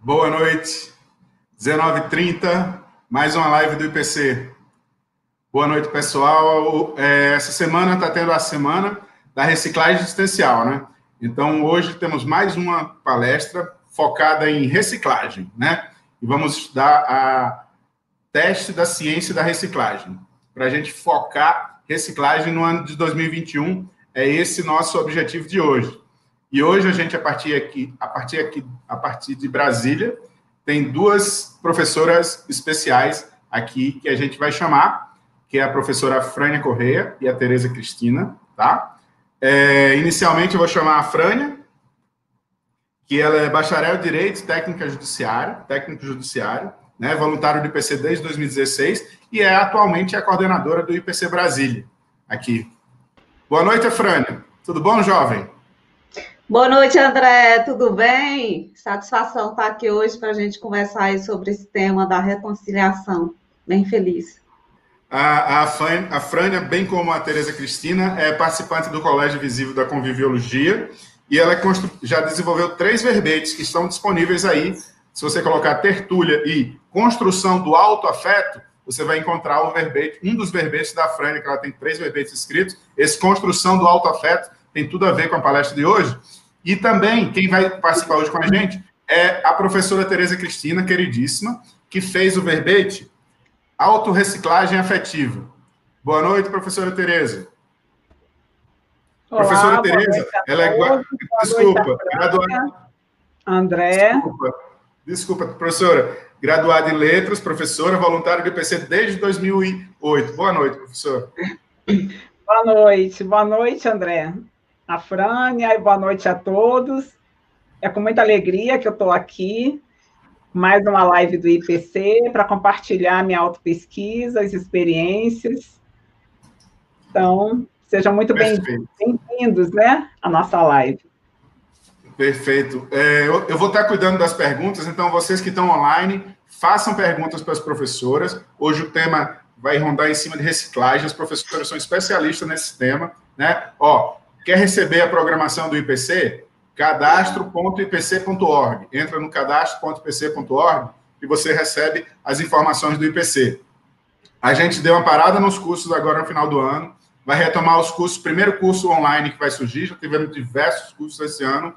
Boa noite, 19h30, mais uma live do IPC. Boa noite, pessoal. É, essa semana está tendo a semana da reciclagem existencial, né? Então, hoje temos mais uma palestra focada em reciclagem, né? E vamos estudar a teste da ciência da reciclagem, para a gente focar reciclagem no ano de 2021. É esse nosso objetivo de hoje. E hoje a gente, a partir aqui, a partir aqui, a partir de Brasília, tem duas professoras especiais aqui que a gente vai chamar, que é a professora Frânia Correia e a Tereza Cristina, tá? É, inicialmente eu vou chamar a Frânia, que ela é bacharel em Direito, técnica judiciária, técnico judiciário, né, voluntário do IPC desde 2016 e é atualmente a coordenadora do IPC Brasília, aqui. Boa noite, Frânia. Tudo bom, jovem? Boa noite, André. Tudo bem? Satisfação estar aqui hoje para a gente conversar sobre esse tema da reconciliação. Bem feliz. A, a, a Frânia, bem como a Tereza Cristina, é participante do Colégio Visível da Conviviologia e ela é já desenvolveu três verbetes que estão disponíveis aí. Se você colocar tertúlia e construção do autoafeto, você vai encontrar o verbete, um dos verbetes da Frânia, que ela tem três verbetes escritos. Esse construção do autoafeto tem tudo a ver com a palestra de hoje. E também, quem vai participar hoje com a gente é a professora Tereza Cristina, queridíssima, que fez o verbete Autorreciclagem Afetiva. Boa noite, professora Tereza. Olá, professora Tereza, ela é desculpa, graduada. André. Desculpa, desculpa, professora. Graduada em letras, professora, voluntária do IPC desde 2008. Boa noite, professora. Boa noite, boa noite, André a Frânia, e boa noite a todos. É com muita alegria que eu estou aqui, mais uma live do IPC, para compartilhar minha autopesquisa, as experiências. Então, sejam muito bem-vindos, né, à nossa live. Perfeito. É, eu, eu, vou estar cuidando das perguntas, então vocês que estão online, façam perguntas para as professoras. Hoje o tema vai rondar em cima de reciclagem, as professoras são especialistas nesse tema, né? Ó, Quer receber a programação do IPC? cadastro.ipc.org. Entra no cadastro.ipc.org e você recebe as informações do IPC. A gente deu uma parada nos cursos agora no final do ano, vai retomar os cursos, primeiro curso online que vai surgir, já tivemos diversos cursos esse ano,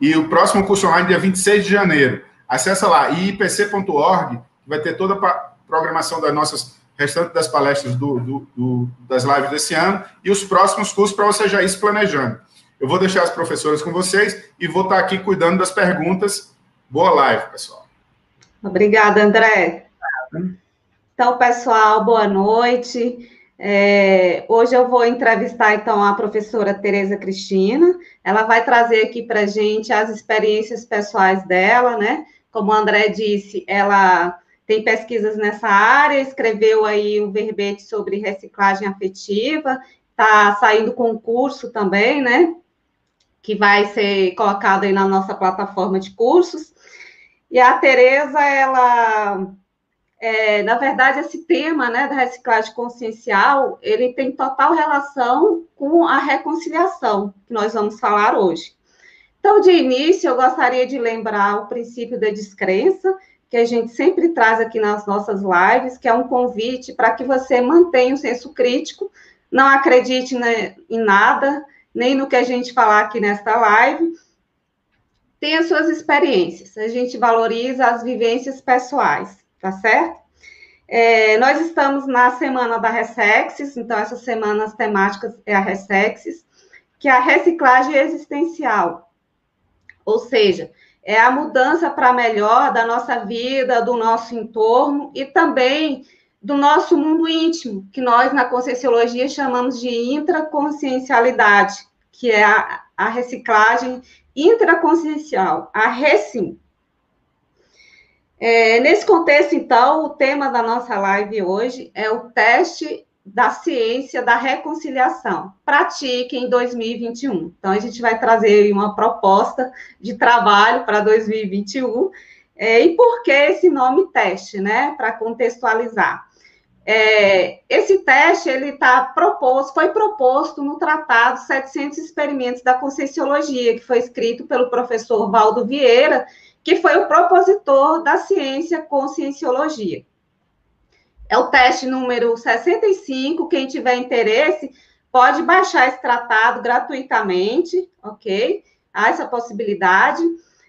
e o próximo curso online dia 26 de janeiro. Acesse lá, ipc.org, que vai ter toda a programação das nossas restante das palestras do, do, do, das lives desse ano e os próximos cursos para você já ir se planejando. Eu vou deixar as professoras com vocês e vou estar aqui cuidando das perguntas. Boa live, pessoal. Obrigada, André. Então, pessoal, boa noite. É, hoje eu vou entrevistar, então, a professora Tereza Cristina. Ela vai trazer aqui para gente as experiências pessoais dela, né? Como o André disse, ela tem pesquisas nessa área, escreveu aí um verbete sobre reciclagem afetiva, está saindo concurso também, né? Que vai ser colocado aí na nossa plataforma de cursos. E a Tereza, ela, é, na verdade, esse tema, né, da reciclagem consciencial, ele tem total relação com a reconciliação, que nós vamos falar hoje. Então, de início, eu gostaria de lembrar o princípio da descrença, que a gente sempre traz aqui nas nossas lives, que é um convite para que você mantenha o senso crítico, não acredite em nada, nem no que a gente falar aqui nesta live. Tenha suas experiências, a gente valoriza as vivências pessoais, tá certo? É, nós estamos na semana da Ressexes, então essas semanas temáticas é a Ressexes, que é a reciclagem existencial. Ou seja, é a mudança para melhor da nossa vida, do nosso entorno e também do nosso mundo íntimo, que nós na Conscienciologia chamamos de intraconsciencialidade, que é a, a reciclagem intraconsciencial, a RECIM. É, nesse contexto, então, o tema da nossa live hoje é o teste da ciência da reconciliação. Pratique em 2021. Então, a gente vai trazer uma proposta de trabalho para 2021. É, e por que esse nome teste, né? Para contextualizar. É, esse teste ele está proposto, foi proposto no Tratado 700 Experimentos da Conscienciologia, que foi escrito pelo professor Valdo Vieira, que foi o propositor da ciência conscienciologia. É o teste número 65. Quem tiver interesse pode baixar esse tratado gratuitamente, ok? Há essa possibilidade.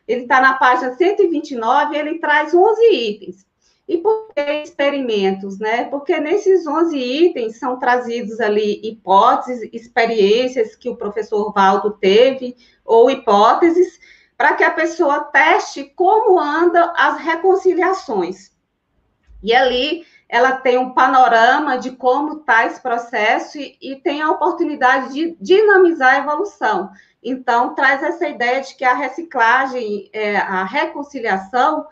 Ele está na página 129, ele traz 11 itens. E por que experimentos, né? Porque nesses 11 itens são trazidos ali hipóteses, experiências que o professor Valdo teve, ou hipóteses, para que a pessoa teste como andam as reconciliações. E ali ela tem um panorama de como está esse processo e, e, tem a oportunidade de dinamizar a evolução. Então, traz essa ideia de que a reciclagem, é, a reconciliação,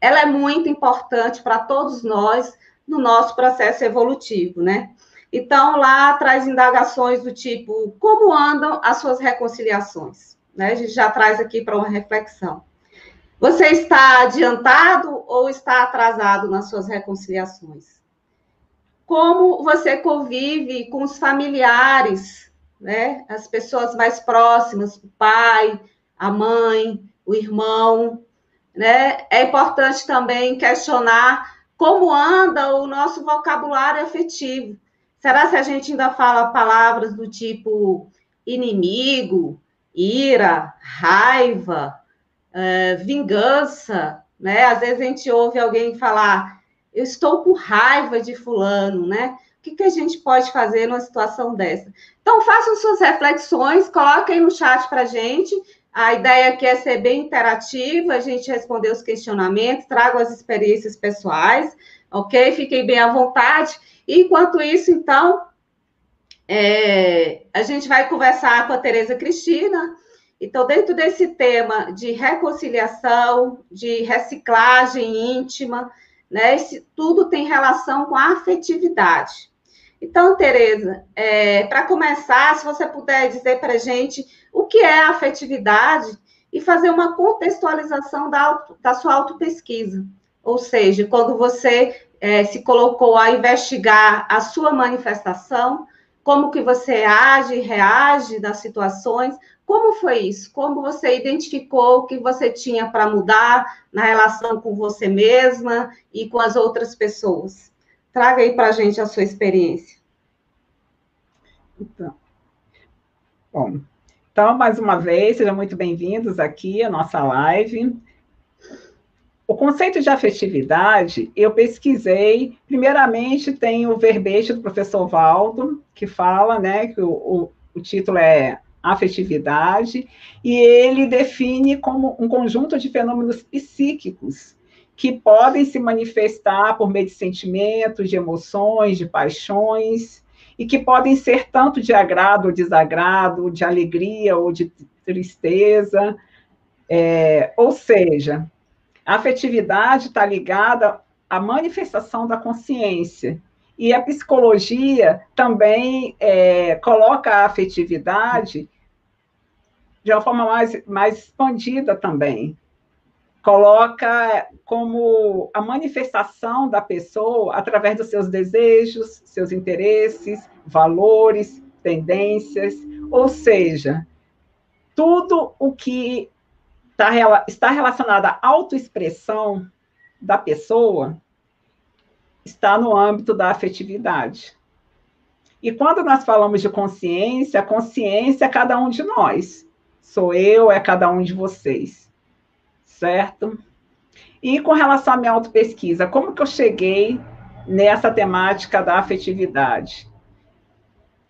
ela é muito importante para todos nós no nosso processo evolutivo, né? Então, lá traz indagações do tipo, como andam as suas reconciliações? Né? A gente já traz aqui para uma reflexão. Você está adiantado ou está atrasado nas suas reconciliações? Como você convive com os familiares, né? As pessoas mais próximas, o pai, a mãe, o irmão, né? É importante também questionar como anda o nosso vocabulário afetivo. Será que a gente ainda fala palavras do tipo inimigo, ira, raiva, uh, vingança, né? Às vezes a gente ouve alguém falar, eu estou com raiva de fulano, né? O que, que a gente pode fazer numa situação dessa? Então, façam suas reflexões, coloquem no chat para a gente a ideia aqui é ser bem interativa, a gente responder os questionamentos, trago as experiências pessoais, ok? Fiquem bem à vontade. Enquanto isso, então, é, a gente vai conversar com a Tereza Cristina. Então, dentro desse tema de reconciliação, de reciclagem íntima, né? Esse, tudo tem relação com a afetividade. Então, Tereza, é, para começar, se você puder dizer para a gente o que é a afetividade e fazer uma contextualização da, auto, da sua autopesquisa. Ou seja, quando você é, se colocou a investigar a sua manifestação, como que você age, reage das situações, como foi isso? Como você identificou o que você tinha para mudar na relação com você mesma e com as outras pessoas? Traga aí para a gente a sua experiência. Então, bom, então, mais uma vez, sejam muito bem-vindos aqui à nossa live. O conceito de afetividade, eu pesquisei, primeiramente tem o verbete do professor Valdo, que fala, né, que o, o, o título é afetividade, e ele define como um conjunto de fenômenos psíquicos que podem se manifestar por meio de sentimentos, de emoções, de paixões, e que podem ser tanto de agrado ou desagrado, de alegria ou de tristeza. É, ou seja, a afetividade está ligada à manifestação da consciência. E a psicologia também é, coloca a afetividade de uma forma mais, mais expandida também coloca como a manifestação da pessoa através dos seus desejos, seus interesses, valores, tendências, ou seja, tudo o que tá, está relacionado à autoexpressão da pessoa está no âmbito da afetividade. E quando nós falamos de consciência, consciência é cada um de nós. Sou eu, é cada um de vocês certo? E com relação à minha autopesquisa, como que eu cheguei nessa temática da afetividade?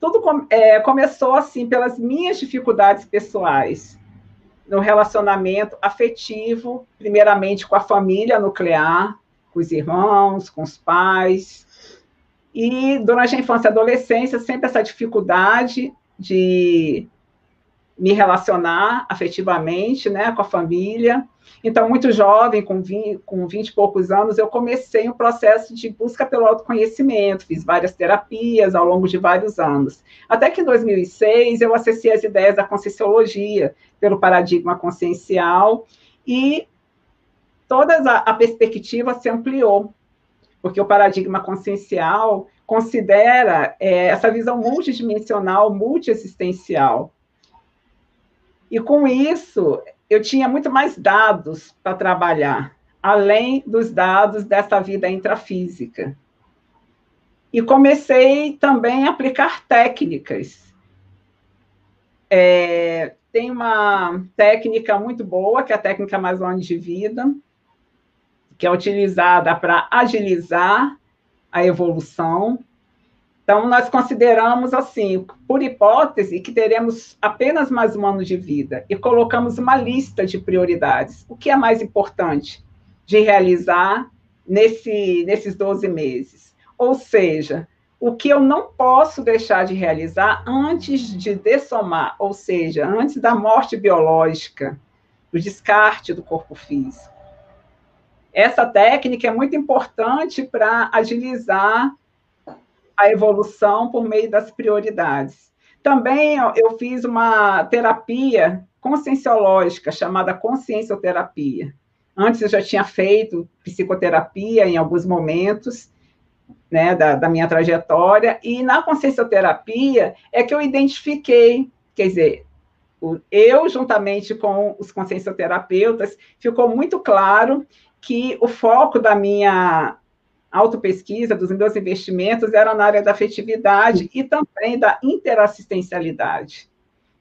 Tudo é, começou assim pelas minhas dificuldades pessoais no relacionamento afetivo, primeiramente com a família nuclear, com os irmãos, com os pais. E durante a infância e adolescência, sempre essa dificuldade de me relacionar afetivamente né, com a família. Então, muito jovem, com 20, com 20 e poucos anos, eu comecei um processo de busca pelo autoconhecimento, fiz várias terapias ao longo de vários anos. Até que em 2006 eu acessei as ideias da Conscienciologia, pelo paradigma consciencial, e toda a, a perspectiva se ampliou. porque o paradigma consciencial considera é, essa visão multidimensional, multiexistencial. E com isso, eu tinha muito mais dados para trabalhar, além dos dados dessa vida intrafísica. E comecei também a aplicar técnicas. É, tem uma técnica muito boa, que é a técnica Amazônia de Vida, que é utilizada para agilizar a evolução. Então, nós consideramos, assim, por hipótese, que teremos apenas mais um ano de vida e colocamos uma lista de prioridades. O que é mais importante de realizar nesse, nesses 12 meses? Ou seja, o que eu não posso deixar de realizar antes de dessomar, ou seja, antes da morte biológica, do descarte do corpo físico. Essa técnica é muito importante para agilizar a evolução por meio das prioridades. Também eu fiz uma terapia conscienciológica chamada consciencioterapia. Antes eu já tinha feito psicoterapia em alguns momentos, né, da, da minha trajetória, e na consciencioterapia é que eu identifiquei, quer dizer, eu, juntamente com os consciencioterapeutas, ficou muito claro que o foco da minha autopesquisa, dos meus investimentos, era na área da afetividade e também da interassistencialidade.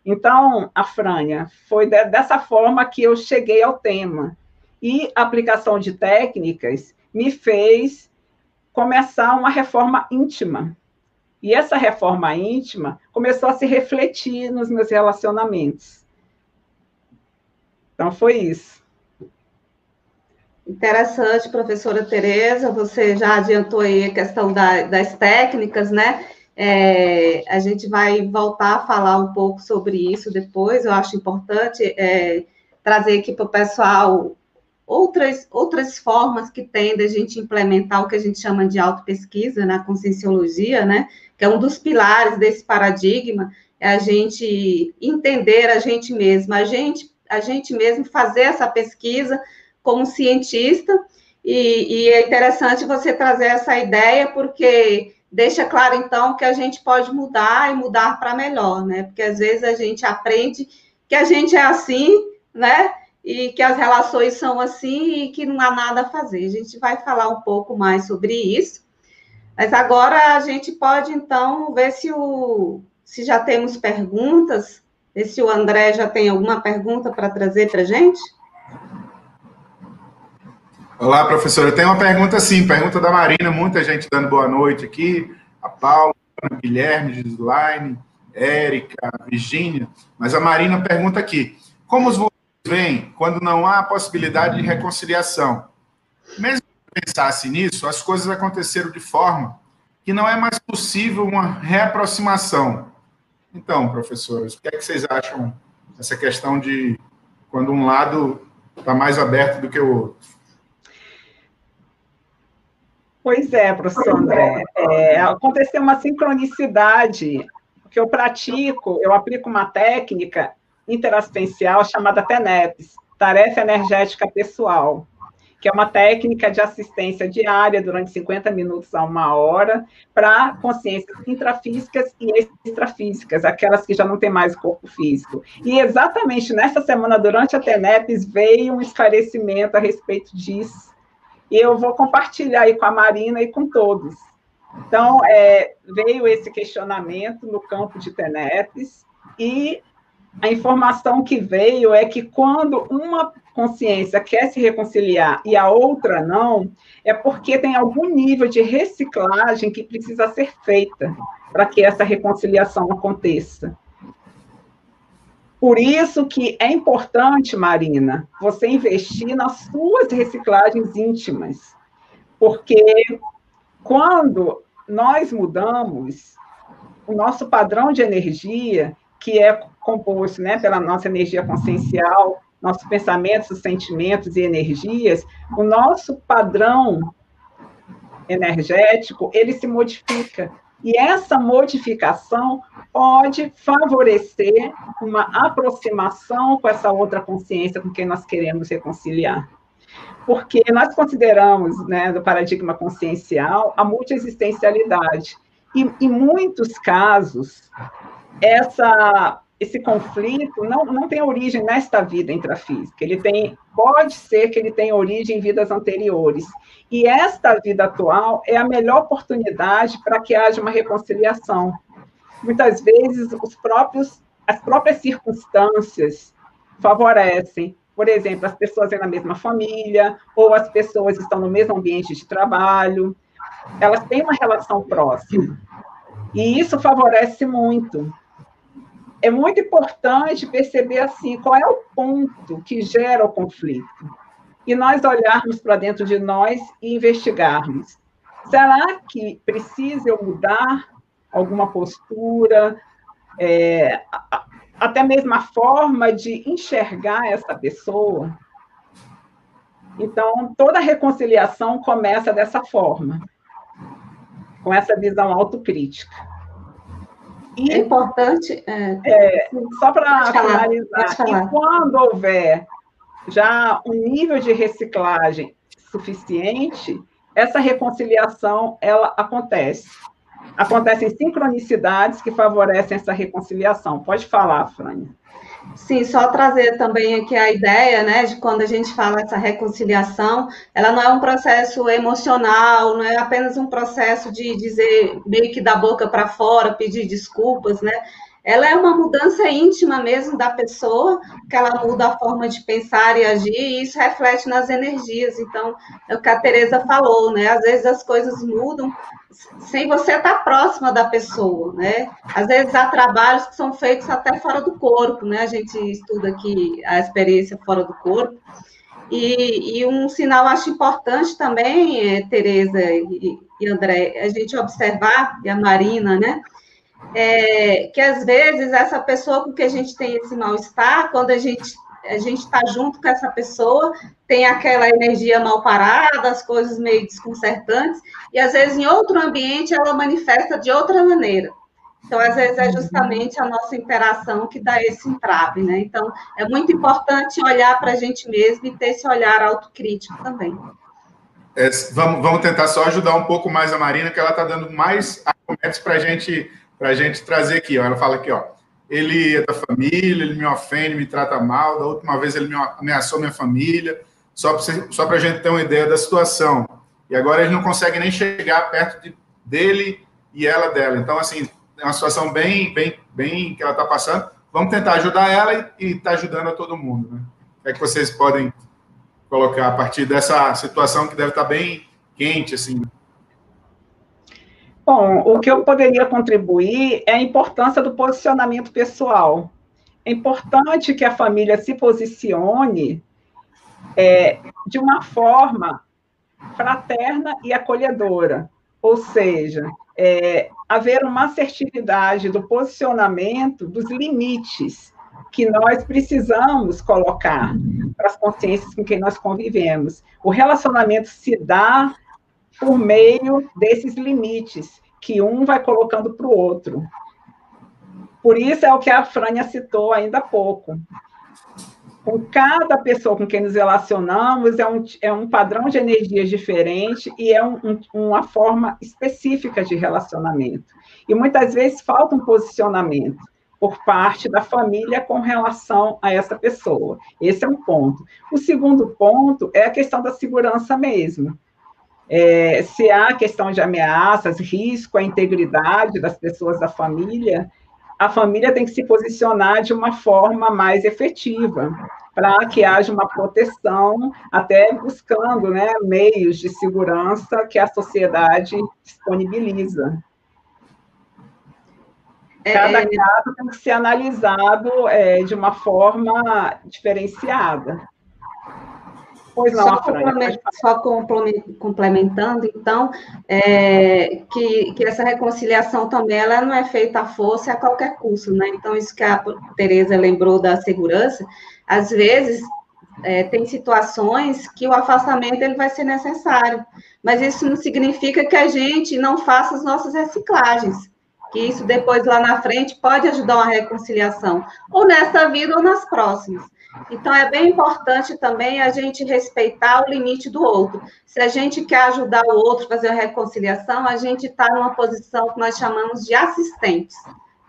Então, a Frânia, foi de, dessa forma que eu cheguei ao tema. E a aplicação de técnicas me fez começar uma reforma íntima. E essa reforma íntima começou a se refletir nos meus relacionamentos. Então, foi isso. Interessante, professora Tereza, você já adiantou aí a questão da, das técnicas, né? É, a gente vai voltar a falar um pouco sobre isso depois, eu acho importante é, trazer aqui para o pessoal outras, outras formas que tem da gente implementar o que a gente chama de autopesquisa na conscienciologia, né? Que é um dos pilares desse paradigma, é a gente entender a gente mesmo, a gente, a gente mesmo fazer essa pesquisa como cientista, e, e, é interessante você trazer essa ideia, porque deixa claro, então, que a gente pode mudar e mudar para melhor, né? Porque às vezes a gente aprende que a gente é assim, né? E que as relações são assim e que não há nada a fazer. A gente vai falar um pouco mais sobre isso. Mas agora a gente pode, então, ver se, o, se já temos perguntas, ver se o André já tem alguma pergunta para trazer para a gente. Olá, professora. Tem uma pergunta sim, pergunta da Marina, muita gente dando boa noite aqui. A Paula, Guilherme, Gislaine, Érica, Virgínia. Mas a Marina pergunta aqui: como os vocês veem quando não há possibilidade de reconciliação? Mesmo que pensasse nisso, as coisas aconteceram de forma que não é mais possível uma reaproximação. Então, professores, o que é que vocês acham dessa questão de quando um lado está mais aberto do que o outro? Pois é, professor André. É, aconteceu uma sincronicidade, que eu pratico, eu aplico uma técnica interassistencial chamada TENEPS, Tarefa Energética Pessoal, que é uma técnica de assistência diária durante 50 minutos a uma hora para consciências intrafísicas e extrafísicas, aquelas que já não têm mais corpo físico. E exatamente nessa semana, durante a TENEPS, veio um esclarecimento a respeito disso, e eu vou compartilhar aí com a Marina e com todos. Então, é, veio esse questionamento no campo de TENEPS, e a informação que veio é que quando uma consciência quer se reconciliar e a outra não, é porque tem algum nível de reciclagem que precisa ser feita para que essa reconciliação aconteça. Por isso que é importante, Marina, você investir nas suas reciclagens íntimas, porque quando nós mudamos o nosso padrão de energia, que é composto né, pela nossa energia consciencial, nossos pensamentos, sentimentos e energias, o nosso padrão energético, ele se modifica. E essa modificação pode favorecer uma aproximação com essa outra consciência com quem nós queremos reconciliar. porque nós consideramos, né, do paradigma consciencial, a multiexistencialidade. E, em muitos casos, essa, esse conflito não, não tem origem nesta vida intrafísica. Ele tem, pode ser que ele tenha origem em vidas anteriores. E esta vida atual é a melhor oportunidade para que haja uma reconciliação. Muitas vezes, os próprios, as próprias circunstâncias favorecem. Por exemplo, as pessoas têm na mesma família, ou as pessoas estão no mesmo ambiente de trabalho, elas têm uma relação próxima. E isso favorece muito. É muito importante perceber assim qual é o ponto que gera o conflito. E nós olharmos para dentro de nós e investigarmos. Será que precisa eu mudar alguma postura? É, até mesmo a forma de enxergar essa pessoa? Então, toda reconciliação começa dessa forma com essa visão autocrítica. E, é importante. É, é, só para finalizar, e quando houver já um nível de reciclagem suficiente, essa reconciliação ela acontece. Acontecem sincronicidades que favorecem essa reconciliação. Pode falar, Frânia. Sim, só trazer também aqui a ideia, né, de quando a gente fala essa reconciliação, ela não é um processo emocional, não é apenas um processo de dizer meio que da boca para fora, pedir desculpas, né? Ela é uma mudança íntima mesmo da pessoa, que ela muda a forma de pensar e agir, e isso reflete nas energias. Então, é o que a Tereza falou, né? Às vezes as coisas mudam sem você estar próxima da pessoa, né? Às vezes há trabalhos que são feitos até fora do corpo, né? A gente estuda aqui a experiência fora do corpo. E, e um sinal acho importante também, é, Tereza e, e André, a gente observar, e a Marina, né? É, que às vezes essa pessoa com que a gente tem esse mal-estar, quando a gente a gente está junto com essa pessoa, tem aquela energia mal parada, as coisas meio desconcertantes, e às vezes em outro ambiente ela manifesta de outra maneira. Então, às vezes, é justamente a nossa interação que dá esse entrave, né? Então, é muito importante olhar para a gente mesmo e ter esse olhar autocrítico também. É, vamos, vamos tentar só ajudar um pouco mais a Marina, que ela está dando mais argumentos para a gente, a gente trazer aqui. Ó. Ela fala aqui, ó ele é da família, ele me ofende, me trata mal. Da última vez ele me ameaçou minha família, só para a gente ter uma ideia da situação. E agora ele não consegue nem chegar perto de, dele e ela dela. Então, assim, é uma situação bem, bem, bem que ela está passando. Vamos tentar ajudar ela e estar tá ajudando a todo mundo. Né? O que é que vocês podem colocar a partir dessa situação que deve estar tá bem quente, assim? Bom, o que eu poderia contribuir é a importância do posicionamento pessoal. É importante que a família se posicione é, de uma forma fraterna e acolhedora, ou seja, é, haver uma assertividade do posicionamento dos limites que nós precisamos colocar para as consciências com quem nós convivemos. O relacionamento se dá por meio desses limites que um vai colocando para o outro. Por isso é o que a Frânia citou ainda há pouco. Com cada pessoa com quem nos relacionamos, é um, é um padrão de energias diferente e é um, um, uma forma específica de relacionamento. E muitas vezes falta um posicionamento por parte da família com relação a essa pessoa. Esse é um ponto. O segundo ponto é a questão da segurança mesmo é, se há questão de ameaças, risco à integridade das pessoas da família, a família tem que se posicionar de uma forma mais efetiva, para que haja uma proteção, até buscando né, meios de segurança que a sociedade disponibiliza. É, Cada é. caso tem que ser analisado é, de uma forma diferenciada. Pois não, só, complementando, só complementando, então, é, que, que essa reconciliação também ela não é feita à força a qualquer custo, né? Então, isso que a Tereza lembrou da segurança, às vezes é, tem situações que o afastamento ele vai ser necessário, mas isso não significa que a gente não faça as nossas reciclagens, que isso depois lá na frente pode ajudar uma reconciliação, ou nesta vida ou nas próximas. Então, é bem importante também a gente respeitar o limite do outro. Se a gente quer ajudar o outro a fazer a reconciliação, a gente está numa posição que nós chamamos de assistentes.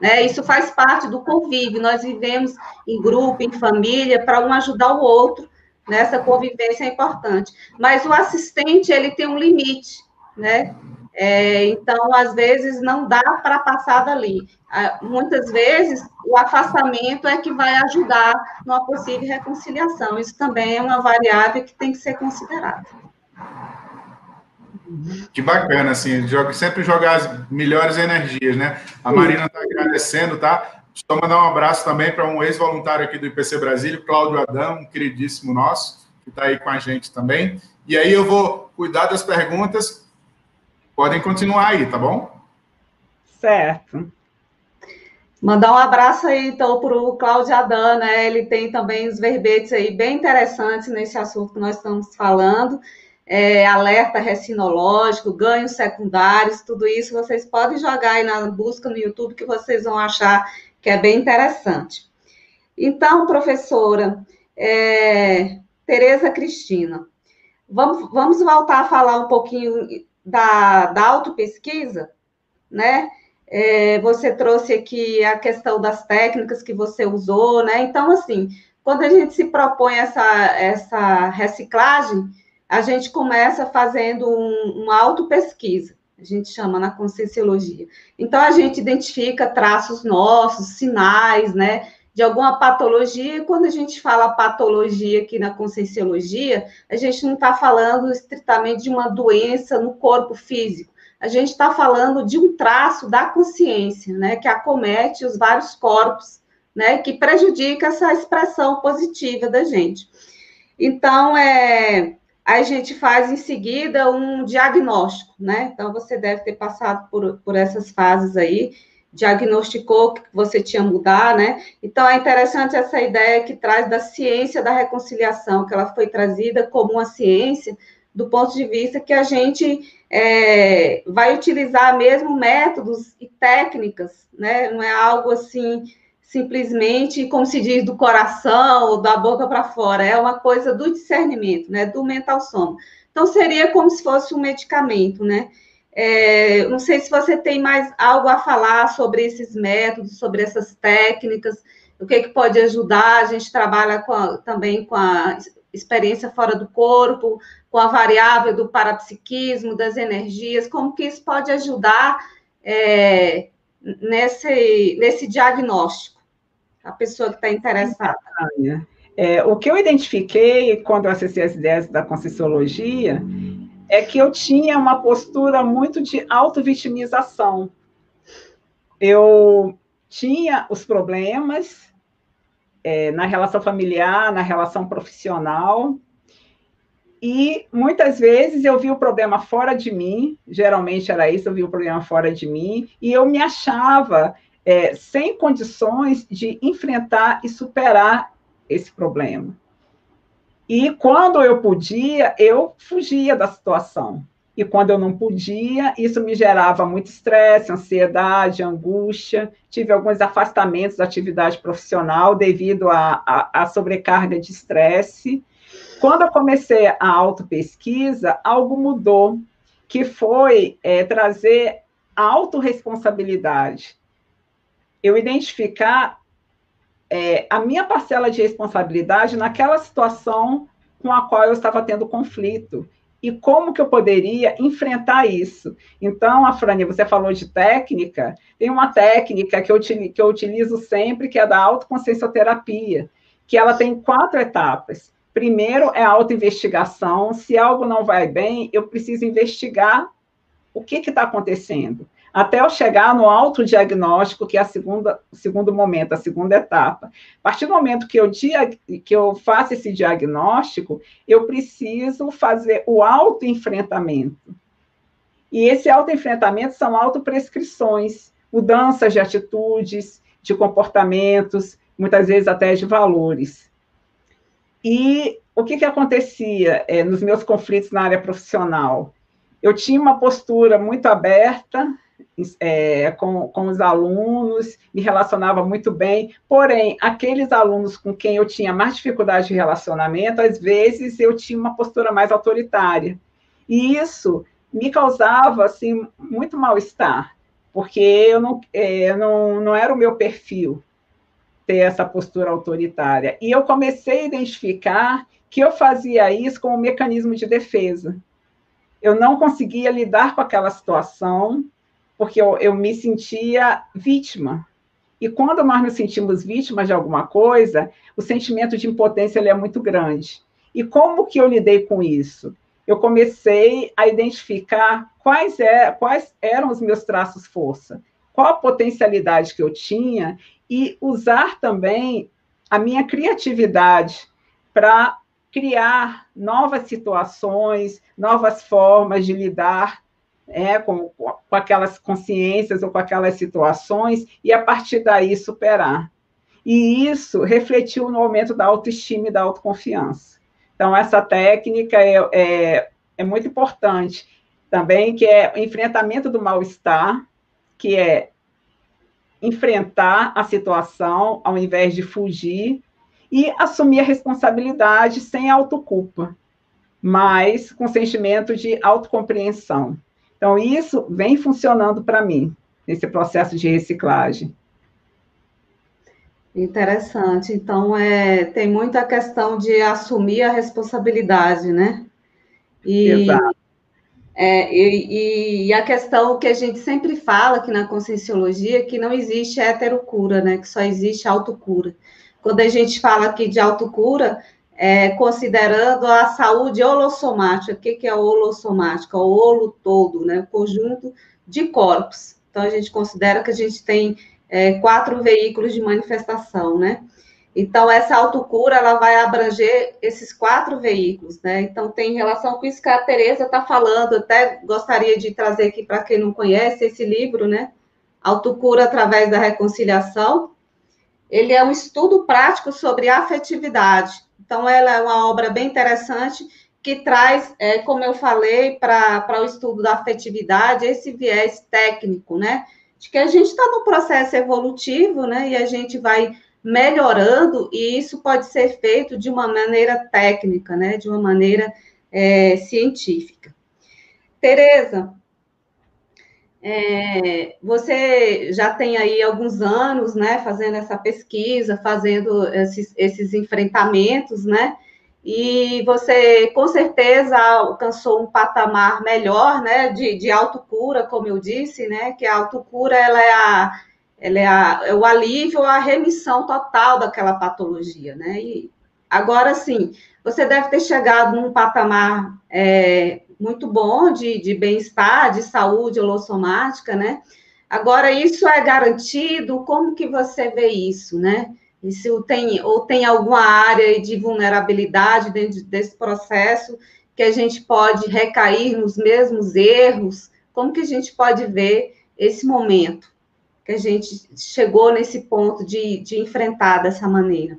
Né? Isso faz parte do convívio. Nós vivemos em grupo, em família, para um ajudar o outro. Nessa convivência é importante. Mas o assistente, ele tem um limite, né? É, então, às vezes, não dá para passar dali. Ah, muitas vezes, o afastamento é que vai ajudar numa possível reconciliação. Isso também é uma variável que tem que ser considerada. Que bacana, assim, sempre jogar as melhores energias, né? A Marina está agradecendo, tá? Só mandar um abraço também para um ex-voluntário aqui do IPC Brasília, Cláudio Adão, um queridíssimo nosso, que está aí com a gente também. E aí eu vou cuidar das perguntas podem continuar aí, tá bom? Certo. Mandar um abraço aí, então, para o Cláudio Adan, né? Ele tem também os verbetes aí bem interessantes nesse assunto que nós estamos falando. É, alerta recinológico, ganhos secundários, tudo isso vocês podem jogar aí na busca no YouTube que vocês vão achar que é bem interessante. Então, professora, é, Tereza Cristina, vamos, vamos voltar a falar um pouquinho da, da autopesquisa, né? É, você trouxe aqui a questão das técnicas que você usou, né? Então, assim, quando a gente se propõe essa, essa reciclagem, a gente começa fazendo um, uma autopesquisa, a gente chama na conscienciologia. Então, a gente identifica traços nossos, sinais, né? De alguma patologia, e quando a gente fala patologia aqui na conscienciologia, a gente não está falando estritamente de uma doença no corpo físico, a gente está falando de um traço da consciência, né, que acomete os vários corpos, né, que prejudica essa expressão positiva da gente. Então, é, a gente faz em seguida um diagnóstico, né, então você deve ter passado por, por essas fases aí, diagnosticou que você tinha mudar, né? Então é interessante essa ideia que traz da ciência da reconciliação, que ela foi trazida como uma ciência do ponto de vista que a gente é, vai utilizar mesmo métodos e técnicas, né? Não é algo assim simplesmente, como se diz, do coração ou da boca para fora, é uma coisa do discernimento, né? Do mental soma. Então seria como se fosse um medicamento, né? É, não sei se você tem mais algo a falar sobre esses métodos, sobre essas técnicas, o que, que pode ajudar. A gente trabalha com a, também com a experiência fora do corpo, com a variável do parapsiquismo, das energias, como que isso pode ajudar é, nesse, nesse diagnóstico, a pessoa que está interessada. É, o que eu identifiquei quando eu acessei as ideias da Conscienciologia é que eu tinha uma postura muito de auto-vitimização. Eu tinha os problemas é, na relação familiar, na relação profissional, e muitas vezes eu vi o problema fora de mim, geralmente era isso, eu vi o problema fora de mim, e eu me achava é, sem condições de enfrentar e superar esse problema. E quando eu podia, eu fugia da situação. E quando eu não podia, isso me gerava muito estresse, ansiedade, angústia. Tive alguns afastamentos da atividade profissional devido à sobrecarga de estresse. Quando eu comecei a autopesquisa, algo mudou, que foi é, trazer autorresponsabilidade. Eu identificar é, a minha parcela de responsabilidade naquela situação com a qual eu estava tendo conflito e como que eu poderia enfrentar isso. Então, Afrânia, você falou de técnica, tem uma técnica que eu, que eu utilizo sempre, que é da autoconsciencioterapia, que ela tem quatro etapas. Primeiro é a autoinvestigação, se algo não vai bem, eu preciso investigar o que está acontecendo até eu chegar no autodiagnóstico, que é a segunda, o segundo momento, a segunda etapa. A partir do momento que eu, que eu faço esse diagnóstico, eu preciso fazer o autoenfrentamento. E esse autoenfrentamento são autoprescrições, mudanças de atitudes, de comportamentos, muitas vezes até de valores. E o que, que acontecia é, nos meus conflitos na área profissional? Eu tinha uma postura muito aberta, é, com, com os alunos, me relacionava muito bem, porém, aqueles alunos com quem eu tinha mais dificuldade de relacionamento, às vezes eu tinha uma postura mais autoritária. E isso me causava, assim, muito mal-estar, porque eu não, é, não, não era o meu perfil ter essa postura autoritária. E eu comecei a identificar que eu fazia isso como um mecanismo de defesa. Eu não conseguia lidar com aquela situação, porque eu, eu me sentia vítima. E quando nós nos sentimos vítimas de alguma coisa, o sentimento de impotência ele é muito grande. E como que eu lidei com isso? Eu comecei a identificar quais, é, quais eram os meus traços força, qual a potencialidade que eu tinha e usar também a minha criatividade para criar novas situações, novas formas de lidar é, com, com aquelas consciências ou com aquelas situações, e a partir daí superar. E isso refletiu no aumento da autoestima e da autoconfiança. Então, essa técnica é, é, é muito importante também, que é o enfrentamento do mal-estar, que é enfrentar a situação ao invés de fugir e assumir a responsabilidade sem autoculpa, mas com sentimento de autocompreensão. Então, isso vem funcionando para mim, nesse processo de reciclagem. Interessante. Então, é, tem muita questão de assumir a responsabilidade, né? E, Exato. É, e, e, a questão que a gente sempre fala aqui na conscienciologia é que não existe heterocura, né? Que só existe autocura. Quando a gente fala aqui de autocura, é, considerando a saúde holossomática. O que, que é holossomática? O holo todo, né? O conjunto de corpos. Então, a gente considera que a gente tem é, quatro veículos de manifestação, né? Então, essa autocura, ela vai abranger esses quatro veículos, né? Então, tem relação com isso que a Tereza está falando, até gostaria de trazer aqui para quem não conhece esse livro, né? Autocura através da reconciliação, ele é um estudo prático sobre afetividade. Então, ela é uma obra bem interessante que traz, é, como eu falei, para o estudo da afetividade, esse viés técnico, né? De que a gente está no processo evolutivo, né? E a gente vai melhorando, e isso pode ser feito de uma maneira técnica, né? De uma maneira é, científica. Tereza, é, você já tem aí alguns anos, né, fazendo essa pesquisa, fazendo esses, esses enfrentamentos, né? E você com certeza alcançou um patamar melhor, né, de, de autocura, como eu disse, né, que a autocura ela é, a, ela é, a, é o alívio, a remissão total daquela patologia, né? E agora sim, você deve ter chegado num patamar é, muito bom de, de bem-estar, de saúde holossomática, né? Agora, isso é garantido? Como que você vê isso, né? Isso tem, ou tem alguma área de vulnerabilidade dentro desse processo que a gente pode recair nos mesmos erros? Como que a gente pode ver esse momento que a gente chegou nesse ponto de, de enfrentar dessa maneira?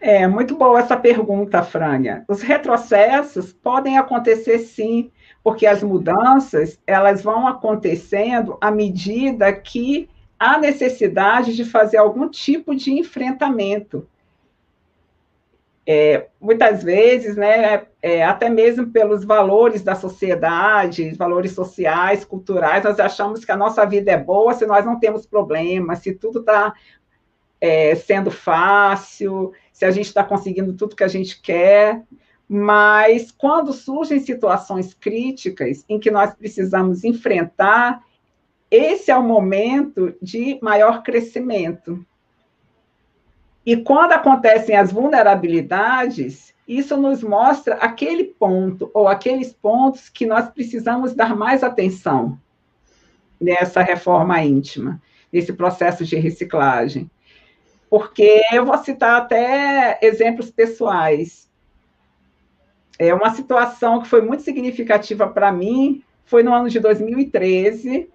É, muito boa essa pergunta, Frânia. Os retrocessos podem acontecer sim, porque as mudanças, elas vão acontecendo à medida que há necessidade de fazer algum tipo de enfrentamento. É, muitas vezes, né, é, até mesmo pelos valores da sociedade, valores sociais, culturais, nós achamos que a nossa vida é boa se nós não temos problemas, se tudo está é, sendo fácil, se a gente está conseguindo tudo que a gente quer, mas quando surgem situações críticas em que nós precisamos enfrentar, esse é o momento de maior crescimento. E quando acontecem as vulnerabilidades, isso nos mostra aquele ponto ou aqueles pontos que nós precisamos dar mais atenção nessa reforma íntima, nesse processo de reciclagem porque eu vou citar até exemplos pessoais. É uma situação que foi muito significativa para mim, foi no ano de 2013,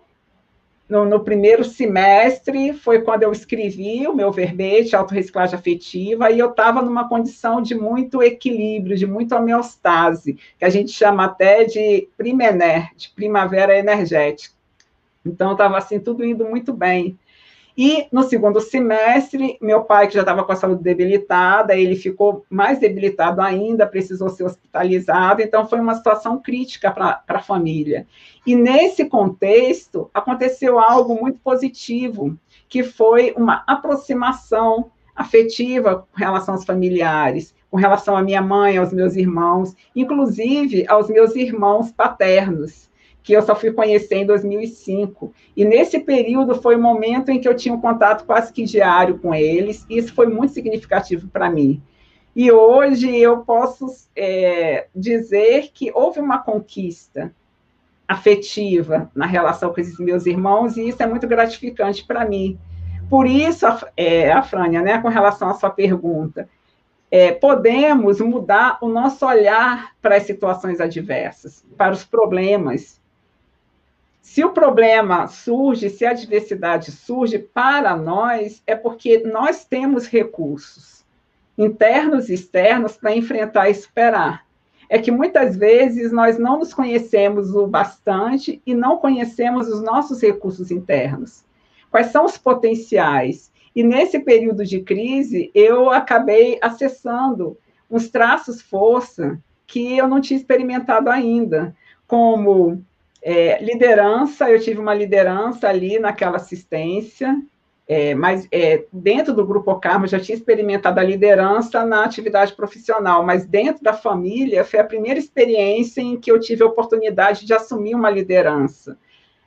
no, no, primeiro semestre, foi quando eu escrevi o meu verbete, autorreciclagem afetiva, e eu estava numa condição de muito equilíbrio, de muita homeostase, que a gente chama até de primener, de primavera energética. Então, estava assim, tudo indo muito bem. E no segundo semestre, meu pai, que já estava com a saúde debilitada, ele ficou mais debilitado ainda, precisou ser hospitalizado, então foi uma situação crítica para a família. E nesse contexto, aconteceu algo muito positivo, que foi uma aproximação afetiva com relação aos familiares, com relação à minha mãe, aos meus irmãos, inclusive aos meus irmãos paternos que eu só fui conhecer em 2005. E nesse período foi o momento em que eu tinha um contato quase que diário com eles, e isso foi muito significativo para mim. E hoje eu posso é, dizer que houve uma conquista afetiva na relação com esses meus irmãos, e isso é muito gratificante para mim. Por isso, é, a Frânia, né, com relação à sua pergunta, é, podemos mudar o nosso olhar para as situações adversas, para os problemas, se o problema surge, se a adversidade surge para nós, é porque nós temos recursos internos e externos para enfrentar e superar. É que muitas vezes nós não nos conhecemos o bastante e não conhecemos os nossos recursos internos. Quais são os potenciais? E nesse período de crise, eu acabei acessando uns traços força que eu não tinha experimentado ainda, como é, liderança, eu tive uma liderança ali naquela assistência, é, mas é, dentro do Grupo Carmo, eu já tinha experimentado a liderança na atividade profissional, mas dentro da família foi a primeira experiência em que eu tive a oportunidade de assumir uma liderança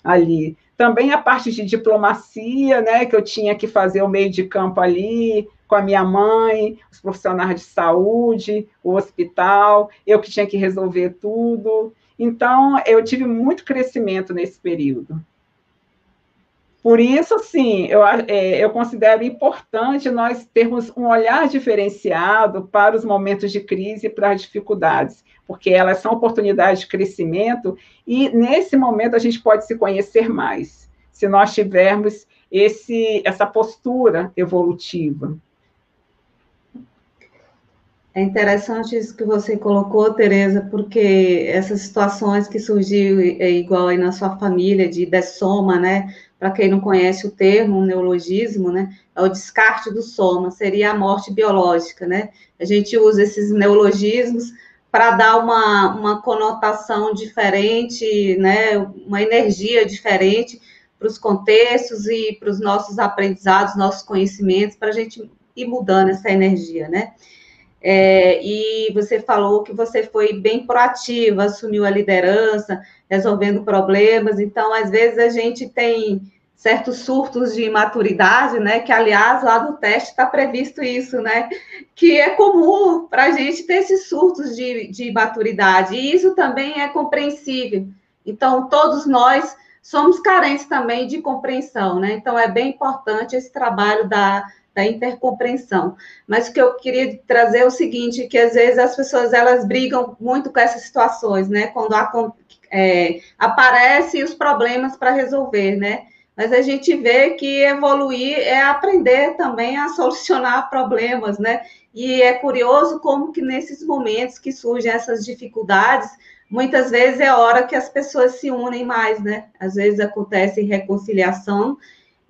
ali. Também a parte de diplomacia, né, que eu tinha que fazer o meio de campo ali, com a minha mãe, os profissionais de saúde, o hospital, eu que tinha que resolver tudo. Então, eu tive muito crescimento nesse período. Por isso, sim, eu, é, eu considero importante nós termos um olhar diferenciado para os momentos de crise e para as dificuldades, porque elas são oportunidades de crescimento e, nesse momento, a gente pode se conhecer mais, se nós tivermos esse, essa postura evolutiva. É interessante isso que você colocou, Tereza, porque essas situações que surgiu é igual aí na sua família de dessoma, né? Para quem não conhece o termo, um neologismo, né? É o descarte do soma, seria a morte biológica, né? A gente usa esses neologismos para dar uma, uma conotação diferente, né? Uma energia diferente para os contextos e para os nossos aprendizados, nossos conhecimentos, para a gente ir mudando essa energia, né? É, e você falou que você foi bem proativa, assumiu a liderança, resolvendo problemas. Então, às vezes, a gente tem certos surtos de imaturidade, né? Que, aliás, lá no teste está previsto isso, né? Que é comum para a gente ter esses surtos de, de maturidade. E isso também é compreensível. Então, todos nós somos carentes também de compreensão, né? Então, é bem importante esse trabalho da da intercompreensão. Mas o que eu queria trazer é o seguinte, que às vezes as pessoas elas brigam muito com essas situações, né? Quando é, aparecem os problemas para resolver, né? Mas a gente vê que evoluir é aprender também a solucionar problemas, né? E é curioso como que nesses momentos que surgem essas dificuldades, muitas vezes é hora que as pessoas se unem mais, né? Às vezes acontece reconciliação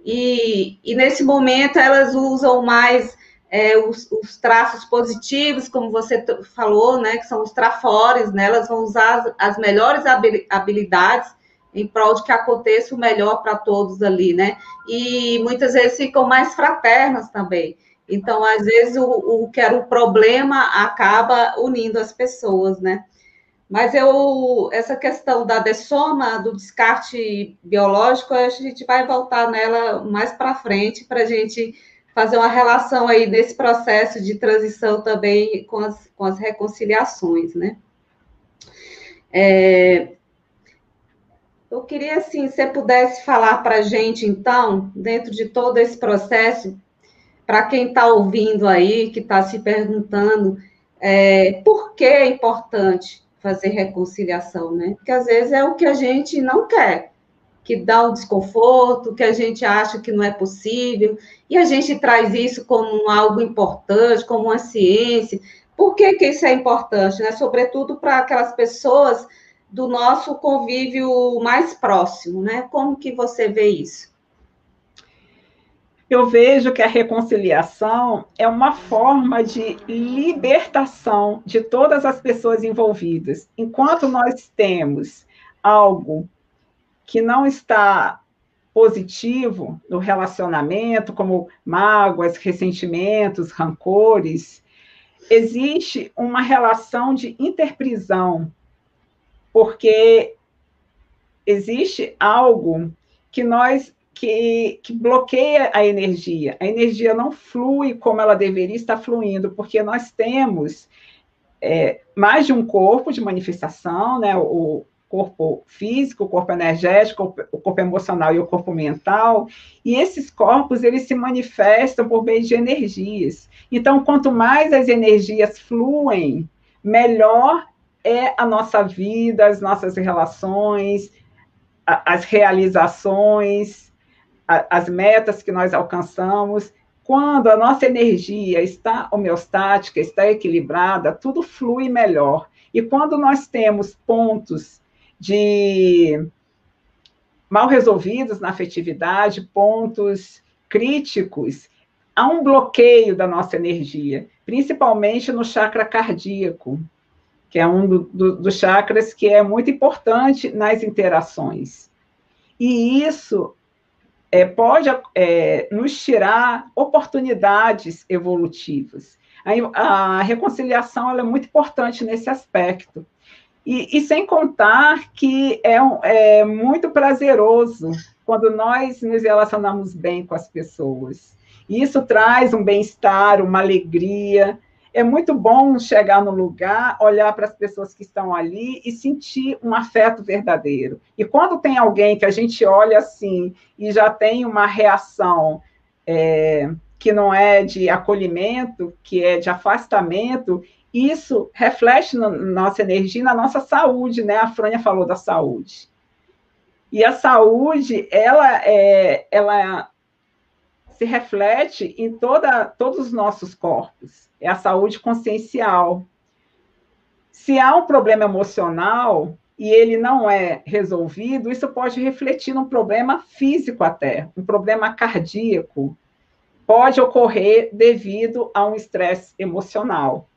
e, e nesse momento elas usam mais é, os, os, traços positivos, como você falou, né, que são os trafores, né, elas vão usar as, as melhores habilidades em prol de que aconteça o melhor para todos ali, né? E muitas vezes ficam mais fraternas também. Então, às vezes, o, o que era o problema acaba unindo as pessoas, né? Mas eu, essa questão da dessoma, do descarte biológico, a gente vai voltar nela mais para frente, para a gente fazer uma relação aí desse processo de transição também com as, com as reconciliações, né? É, eu queria, assim, se você pudesse falar para a gente, então, dentro de todo esse processo, para quem está ouvindo aí, que está se perguntando, é, por que é importante fazer reconciliação, né? Porque às vezes é o que a gente não quer, que dá um desconforto, que a gente acha que não é possível, e a gente traz isso como algo importante, como uma ciência. Por que, que isso é importante? Né? Sobretudo para aquelas pessoas do nosso convívio mais próximo, né? Como que você vê isso? Eu vejo que a reconciliação é uma forma de libertação de todas as pessoas envolvidas. Enquanto nós temos algo que não está positivo no relacionamento, como mágoas, ressentimentos, rancores, existe uma relação de interprisão, porque existe algo que nós que, que, bloqueia a energia. A energia não flui como ela deveria estar fluindo, porque nós temos é, mais de um corpo de manifestação, né? O corpo físico, o corpo energético, o corpo emocional e o corpo mental, e esses corpos eles se manifestam por meio de energias. Então, quanto mais as energias fluem, melhor é a nossa vida, as nossas relações, as realizações, as metas que nós alcançamos, quando a nossa energia está homeostática, está equilibrada, tudo flui melhor. E quando nós temos pontos de mal resolvidos na afetividade, pontos críticos, há um bloqueio da nossa energia, principalmente no chakra cardíaco, que é um do, do, dos chakras que é muito importante nas interações. E isso é, pode é, nos tirar oportunidades evolutivas. A, a reconciliação é muito importante nesse aspecto. E, e sem contar que é, é muito prazeroso quando nós nos relacionamos bem com as pessoas. Isso traz um bem-estar, uma alegria, é muito bom chegar no lugar, olhar para as pessoas que estão ali e sentir um afeto verdadeiro. E quando tem alguém que a gente olha assim e já tem uma reação é, que não é de acolhimento, que é de afastamento, isso reflete na nossa energia, na nossa saúde, né? A Frânia falou da saúde. E a saúde, ela é, ela se reflete em toda, todos os nossos corpos é a saúde consciencial. Se há um problema emocional e ele não é resolvido, isso pode refletir num problema físico até, um problema cardíaco. Pode ocorrer devido a um estresse emocional.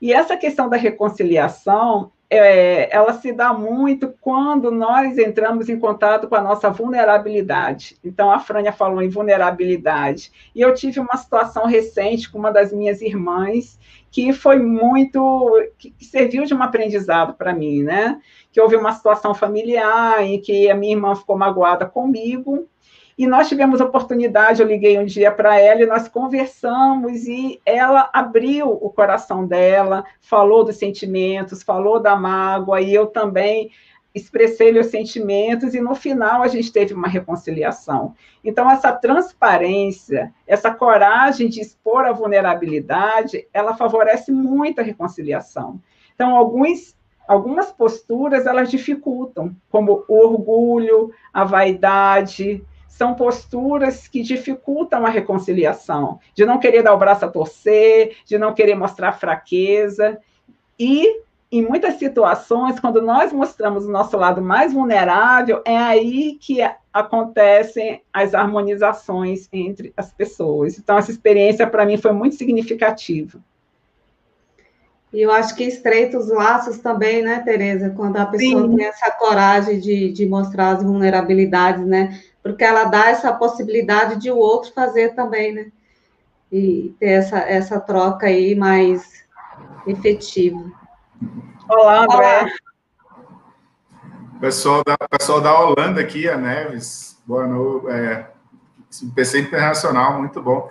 E essa questão da reconciliação, é, ela se dá muito quando nós entramos em contato com a nossa vulnerabilidade. Então, a Frânia falou em vulnerabilidade. E eu tive uma situação recente com uma das minhas irmãs que foi muito. que, que serviu de um aprendizado para mim, né? Que houve uma situação familiar em que a minha irmã ficou magoada comigo e nós tivemos oportunidade, eu liguei um dia para ela e nós conversamos e ela abriu o coração dela, falou dos sentimentos, falou da mágoa e eu também expressei meus sentimentos e no final a gente teve uma reconciliação. Então essa transparência, essa coragem de expor a vulnerabilidade, ela favorece muito a reconciliação. Então alguns algumas posturas elas dificultam, como o orgulho, a vaidade, são posturas que dificultam a reconciliação, de não querer dar o braço a torcer, de não querer mostrar fraqueza. E, em muitas situações, quando nós mostramos o nosso lado mais vulnerável, é aí que acontecem as harmonizações entre as pessoas. Então, essa experiência, para mim, foi muito significativa. E eu acho que estreita os laços também, né, Tereza? Quando a pessoa Sim. tem essa coragem de, de mostrar as vulnerabilidades, né? Porque ela dá essa possibilidade de o outro fazer também, né? E ter essa, essa troca aí mais efetiva. Olá, André. Pessoal da, pessoal da Holanda aqui, a Neves, boa noite. É, PC Internacional, muito bom.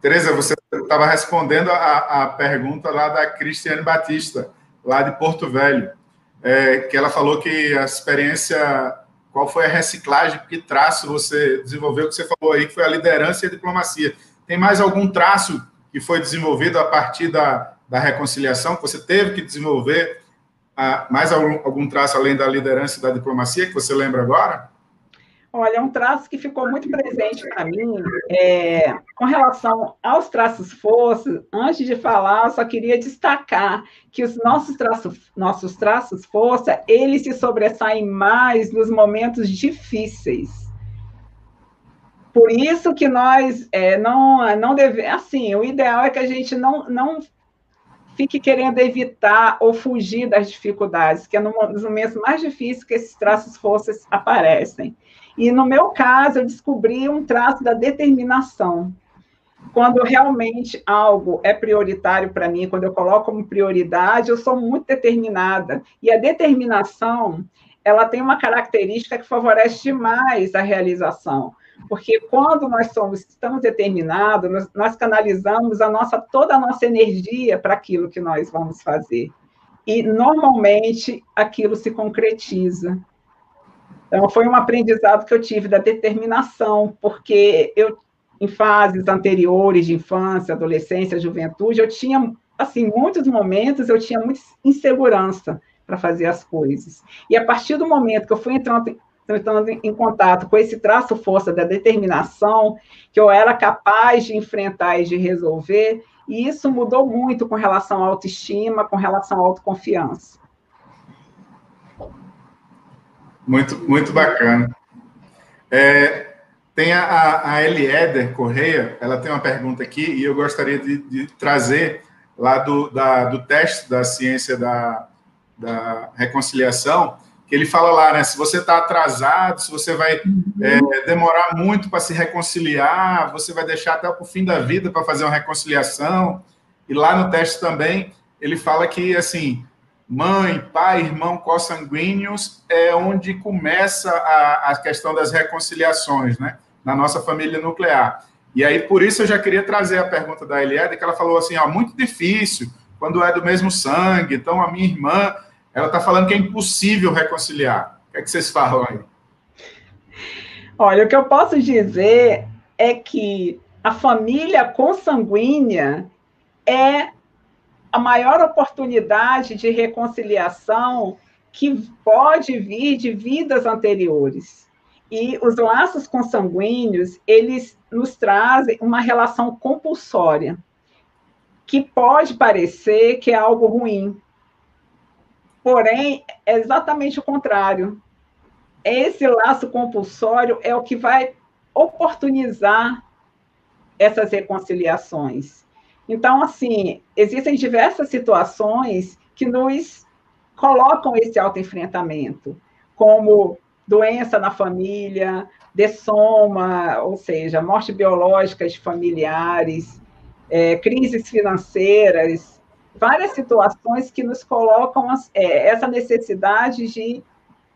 Tereza, você estava respondendo a, a pergunta lá da Cristiane Batista, lá de Porto Velho, é, que ela falou que a experiência qual foi a reciclagem, que traço você desenvolveu, que você falou aí, que foi a liderança e a diplomacia. Tem mais algum traço que foi desenvolvido a partir da, da reconciliação, que você teve que desenvolver ah, mais algum, algum traço além da liderança e da diplomacia, que você lembra agora? Olha, um traço que ficou muito presente para mim é, com relação aos traços força. Antes de falar, eu só queria destacar que os nossos traços, nossos traços força, eles se sobressaem mais nos momentos difíceis. Por isso que nós é, não não devemos, assim, o ideal é que a gente não não fique querendo evitar ou fugir das dificuldades, que é nos momentos mais difíceis que esses traços forças aparecem. E no meu caso, eu descobri um traço da determinação. Quando realmente algo é prioritário para mim, quando eu coloco como prioridade, eu sou muito determinada. E a determinação, ela tem uma característica que favorece demais a realização. Porque quando nós somos, estamos determinados, nós, nós canalizamos a nossa, toda a nossa energia para aquilo que nós vamos fazer. E normalmente aquilo se concretiza. Então, foi um aprendizado que eu tive da determinação, porque eu, em fases anteriores de infância, adolescência, juventude, eu tinha, assim, muitos momentos eu tinha muita insegurança para fazer as coisas. E a partir do momento que eu fui entrando, entrando em contato com esse traço força da determinação, que eu era capaz de enfrentar e de resolver, e isso mudou muito com relação à autoestima, com relação à autoconfiança. Muito, muito bacana. É, tem a, a Elieder Correia, ela tem uma pergunta aqui e eu gostaria de, de trazer lá do, da, do teste da ciência da, da reconciliação, que ele fala lá, né? Se você está atrasado, se você vai uhum. é, demorar muito para se reconciliar, você vai deixar até o fim da vida para fazer uma reconciliação. E lá no teste também ele fala que assim mãe, pai, irmão consanguíneos é onde começa a, a questão das reconciliações, né? Na nossa família nuclear. E aí, por isso, eu já queria trazer a pergunta da Eliade, que ela falou assim, ó, muito difícil, quando é do mesmo sangue. Então, a minha irmã, ela está falando que é impossível reconciliar. O que, é que vocês falam aí? Olha, o que eu posso dizer é que a família consanguínea é a maior oportunidade de reconciliação que pode vir de vidas anteriores. E os laços consanguíneos, eles nos trazem uma relação compulsória, que pode parecer que é algo ruim. Porém, é exatamente o contrário. Esse laço compulsório é o que vai oportunizar essas reconciliações. Então, assim, existem diversas situações que nos colocam esse autoenfrentamento, como doença na família, dessoma, ou seja, morte biológica de familiares, é, crises financeiras, várias situações que nos colocam é, essa necessidade de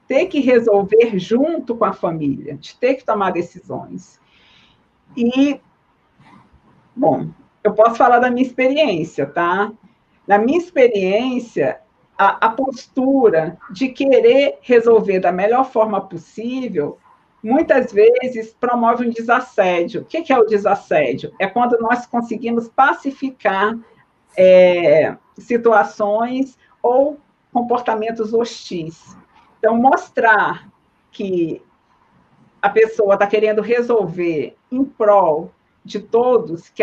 ter que resolver junto com a família, de ter que tomar decisões. E, bom, eu posso falar da minha experiência, tá? Na minha experiência, a, a, postura de querer resolver da melhor forma possível, muitas vezes promove um desassédio. O que é o desassédio? É quando nós conseguimos pacificar é, situações ou comportamentos hostis. Então, mostrar que a pessoa está querendo resolver em prol de todos, que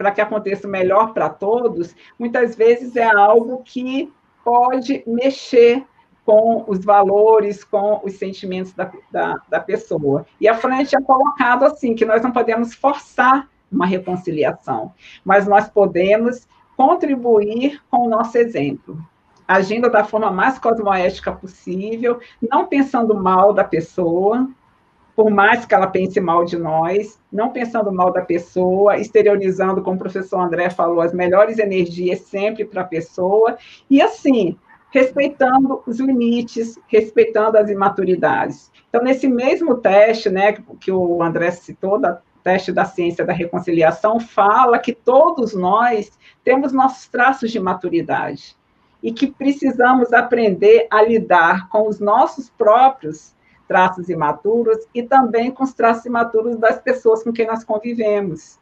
para que aconteça melhor para todos, muitas vezes é algo que pode mexer com os valores, com os sentimentos da, da, da pessoa. E a Fran tinha colocado assim, que nós não podemos forçar uma reconciliação, mas nós podemos contribuir com o nosso exemplo, agindo da forma mais cosmoética possível, não pensando mal da pessoa, por mais que ela pense mal de nós, não pensando mal da pessoa, exteriorizando, como o professor André falou, as melhores energias sempre para a pessoa, e assim, respeitando os limites, respeitando as imaturidades. Então, nesse mesmo teste, né, que o André citou, da teste da ciência da reconciliação, fala que todos nós temos nossos traços de maturidade e que precisamos aprender a lidar com os nossos próprios traços imaturos e também com os traços imaturos das pessoas com quem nós convivemos.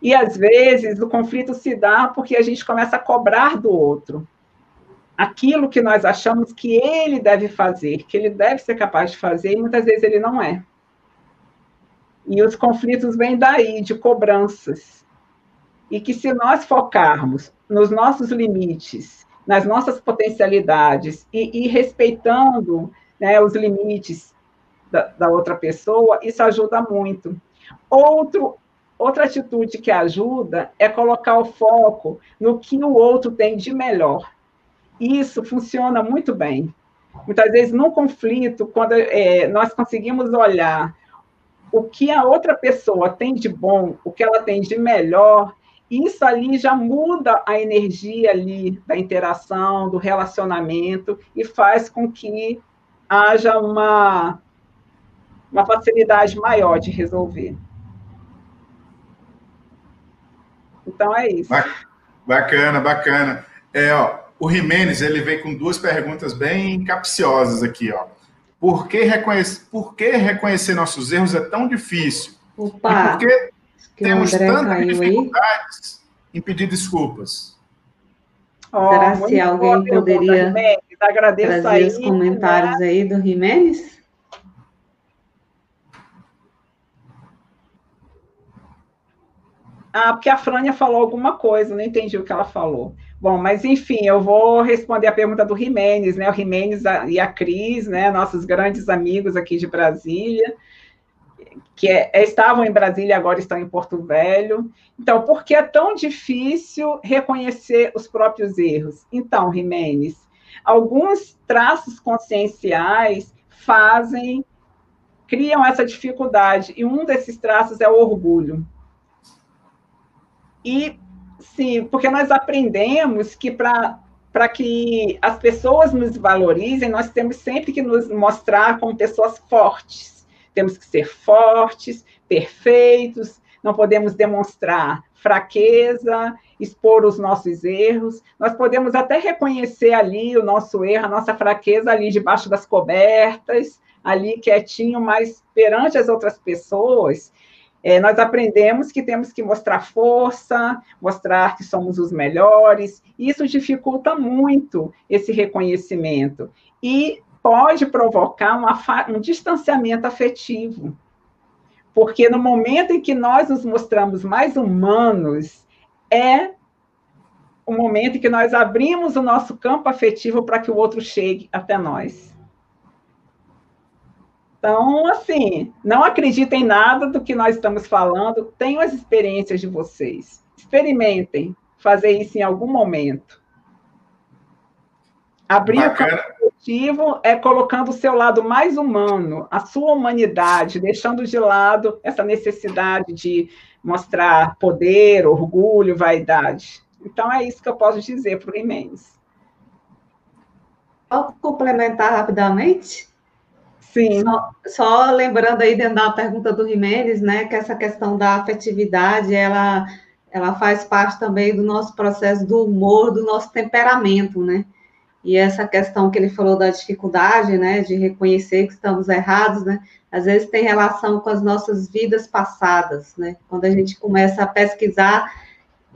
E às vezes o conflito se dá porque a gente começa a cobrar do outro. aquilo que nós achamos que ele deve fazer, que ele deve ser capaz de fazer, e muitas vezes ele não é. E os conflitos vêm daí, de cobranças. E que se nós focarmos nos nossos limites, nas nossas potencialidades, e, e respeitando né, os limites da, da outra pessoa, isso ajuda muito. Outro, outra atitude que ajuda é colocar o foco no que o outro tem de melhor. Isso funciona muito bem. Muitas vezes, num conflito, quando é, nós conseguimos olhar o que a outra pessoa tem de bom, o que ela tem de melhor, isso ali já muda a energia ali da interação, do relacionamento e faz com que haja uma, uma facilidade maior de resolver. Então é isso. Bacana, bacana. É, ó, o Jimenez, ele veio com duas perguntas bem capciosas aqui, ó. Por que, reconhecer, por que reconhecer nossos erros é tão difícil? Opa, e por que temos tantas dificuldades aí. em pedir desculpas? Oh, Será se alguém poderia trazer aí, os comentários né? aí do Jimenez? Ah, porque a Frânia falou alguma coisa, não entendi o que ela falou. Bom, mas enfim, eu vou responder a pergunta do Jimenez, né? O Jimenez e a Cris, né? Nossos grandes amigos aqui de Brasília, que é, estavam em Brasília e agora estão em Porto Velho. Então, por que é tão difícil reconhecer os próprios erros? Então, Jimenez, alguns traços conscienciais fazem, criam essa dificuldade, e um desses traços é o orgulho. E Sim, porque nós aprendemos que para que as pessoas nos valorizem, nós temos sempre que nos mostrar como pessoas fortes. Temos que ser fortes, perfeitos, não podemos demonstrar fraqueza, expor os nossos erros. Nós podemos até reconhecer ali o nosso erro, a nossa fraqueza ali debaixo das cobertas, ali quietinho, mas perante as outras pessoas, é, nós aprendemos que temos que mostrar força, mostrar que somos os melhores, e isso dificulta muito esse reconhecimento e pode provocar uma, um distanciamento afetivo. Porque no momento em que nós nos mostramos mais humanos, é o momento em que nós abrimos o nosso campo afetivo para que o outro chegue até nós. Então, assim, não acreditem em nada do que nós estamos falando, tenham as experiências de vocês. Experimentem fazer isso em algum momento. Abrir Bacana. o campo positivo é colocando o seu lado mais humano, a sua humanidade, deixando de lado essa necessidade de mostrar poder, orgulho, vaidade. Então, é isso que eu posso dizer para o Jimenez. Posso complementar rapidamente? Sim. Só, só, lembrando aí dentro da pergunta do Jimenez, né, que essa questão da afetividade, ela, ela faz parte também do nosso processo do humor, do nosso temperamento, né? E essa questão que ele falou da dificuldade, né, de reconhecer que estamos errados, né, às vezes tem relação com as nossas vidas passadas, né? Quando a gente começa a pesquisar,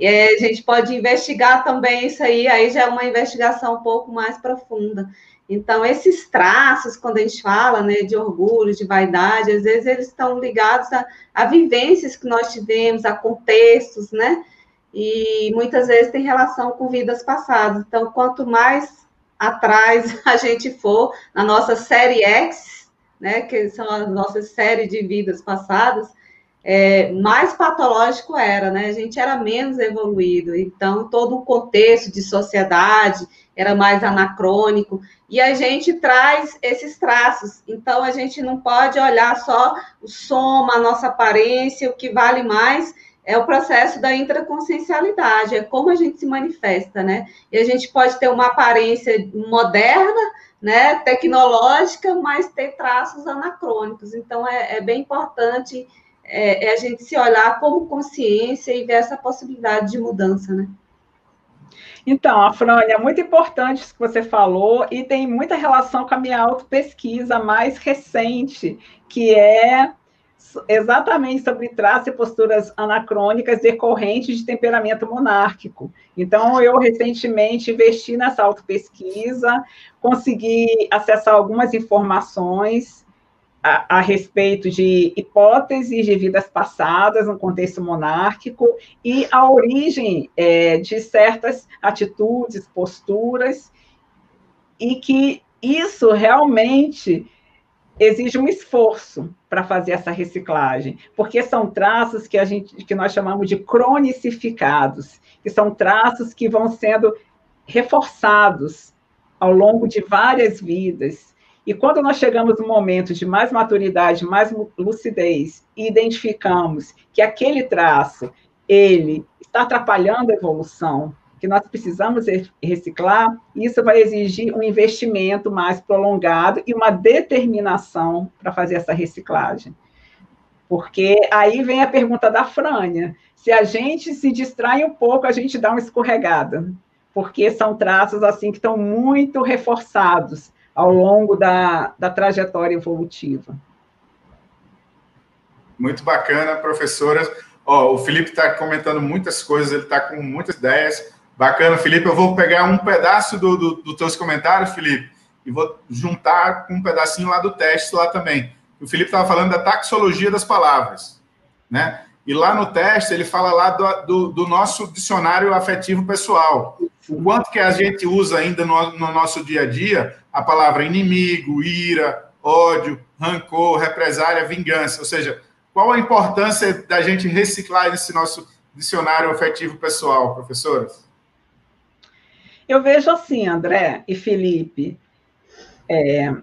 é, a gente pode investigar também isso aí, aí já é uma investigação um pouco mais profunda. Então, esses traços, quando a gente fala né, de orgulho, de vaidade, às vezes eles estão ligados a, a vivências que nós tivemos, a contextos, né? E muitas vezes tem relação com vidas passadas. Então, quanto mais atrás a gente for na nossa série X, né, que são as nossas séries de vidas passadas, é, mais patológico era, né? A gente era menos evoluído, então todo o contexto de sociedade era mais anacrônico, e a gente traz esses traços. Então a gente não pode olhar só o soma, a nossa aparência, o que vale mais é o processo da intraconsciencialidade, é como a gente se manifesta, né? E a gente pode ter uma aparência moderna, né, tecnológica, mas ter traços anacrônicos. Então é, é bem importante é, é a gente se olhar como consciência e ver essa possibilidade de mudança, né? Então, a é muito importante isso que você falou e tem muita relação com a minha auto-pesquisa mais recente, que é exatamente sobre traços e posturas anacrônicas decorrentes de temperamento monárquico. Então, eu recentemente investi nessa autopesquisa, consegui acessar algumas informações a, a, respeito de hipóteses de vidas passadas no contexto monárquico e a origem é, de certas atitudes, posturas, e que isso realmente exige um esforço para fazer essa reciclagem, porque são traços que a gente que nós chamamos de cronicificados, que são traços que vão sendo reforçados ao longo de várias vidas. E quando nós chegamos no momento de mais maturidade, mais lucidez, e identificamos que aquele traço ele está atrapalhando a evolução, que nós precisamos reciclar, isso vai exigir um investimento mais prolongado e uma determinação para fazer essa reciclagem. Porque aí vem a pergunta da Frânia: se a gente se distrai um pouco, a gente dá uma escorregada, porque são traços assim que estão muito reforçados ao longo da, da trajetória evolutiva. Muito bacana, professora. O Felipe está comentando muitas coisas, ele está com muitas ideias. Bacana, Felipe. Eu vou pegar um pedaço dos do, do teus comentários, Felipe, e vou juntar com um pedacinho lá do teste lá também. O Felipe estava falando da taxologia das palavras, né? E lá no teste ele fala lá do, do, do, nosso dicionário afetivo pessoal. O quanto que a gente usa ainda no, no nosso dia a dia a palavra inimigo, ira, ódio, rancor, represália, vingança. Ou seja, qual a importância da gente reciclar esse nosso dicionário afetivo pessoal, professoras? Eu vejo assim, André e Felipe, é,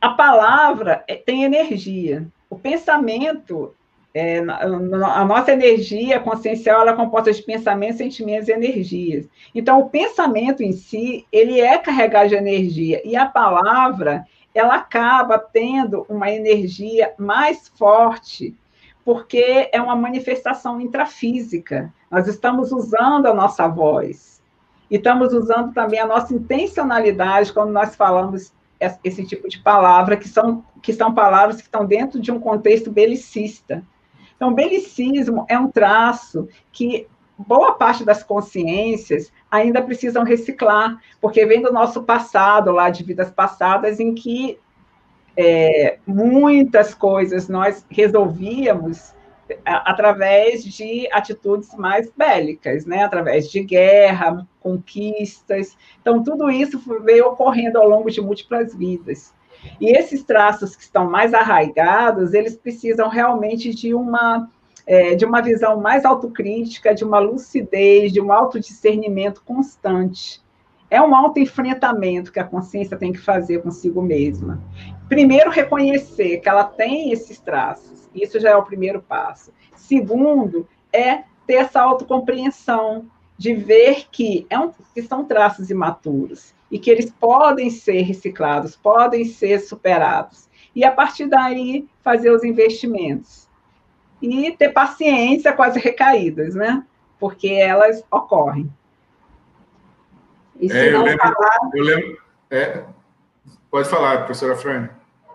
a palavra é, tem energia. O pensamento, é, a nossa energia consciencial, ela é composta de pensamentos, sentimentos e energias. Então, o pensamento em si, ele é carregado de energia. E a palavra, ela acaba tendo uma energia mais forte, porque é uma manifestação intrafísica. Nós estamos usando a nossa voz. E estamos usando também a nossa intencionalidade quando nós falamos esse tipo de palavra, que são, que são palavras que estão dentro de um contexto belicista. Então, belicismo é um traço que boa parte das consciências ainda precisam reciclar, porque vem do nosso passado, lá de vidas passadas, em que é, muitas coisas nós resolvíamos através de atitudes mais bélicas, né? através de guerra, conquistas. Então, tudo isso veio ocorrendo ao longo de múltiplas vidas. E esses traços que estão mais arraigados, eles precisam realmente de uma, é, de uma visão mais autocrítica, de uma lucidez, de um autodiscernimento constante. É um autoenfrentamento que a consciência tem que fazer consigo mesma. Primeiro, reconhecer que ela tem esses traços isso já é o primeiro passo. Segundo, é ter essa autocompreensão de ver que, é um, que são traços imaturos e que eles podem ser reciclados, podem ser superados. E a partir daí fazer os investimentos. E ter paciência com as recaídas, né? Porque elas ocorrem. E se é, não lembro, falar... eu lembro é, pode falar, professora Fran.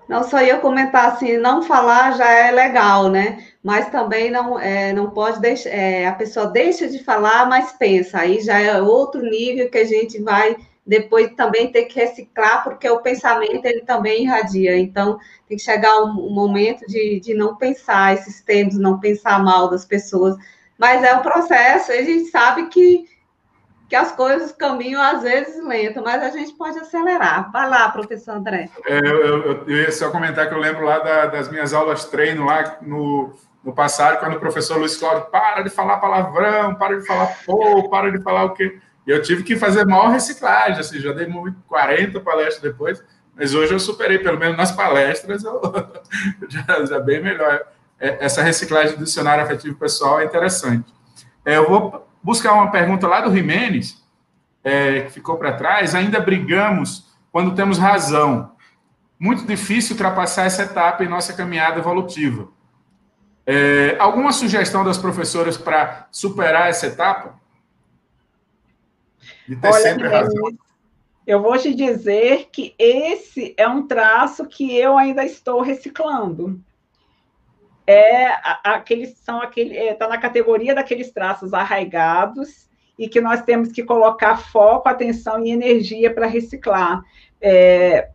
Não, só ia comentar assim, não falar já é legal, né? Mas também não, é, não pode deixar, é, a pessoa deixa de falar, mas pensa, aí já é outro nível que a gente vai depois também ter que reciclar, porque o pensamento ele também irradia. Então, tem que chegar um, um momento de, de não pensar esses termos, não pensar mal das pessoas. Mas é um processo, a gente sabe que que as coisas caminham às vezes lento, mas a gente pode acelerar. Vai lá, professor André. É, eu, eu, eu, ia só comentar que eu lembro lá da, das minhas aulas treino lá no, no passado, quando o professor Luiz Cláudio para de falar palavrão, para de falar pô, para de falar o quê. E eu tive que fazer maior reciclagem, assim, já dei 40 palestras depois, mas hoje eu superei, pelo menos nas palestras, eu já, já bem melhor. É, essa reciclagem do dicionário afetivo pessoal é interessante. É, eu vou buscar uma pergunta lá do Jimenez, é, que ficou para trás, ainda brigamos quando temos razão. Muito difícil ultrapassar essa etapa em nossa caminhada evolutiva. É, alguma sugestão das professoras para superar essa etapa? De ter Olha, sempre razão. Eu vou te dizer que esse é um traço que eu ainda estou reciclando. É aqueles são aquele está é, na categoria daqueles traços arraigados e que nós temos que colocar foco, atenção e energia para reciclar. É,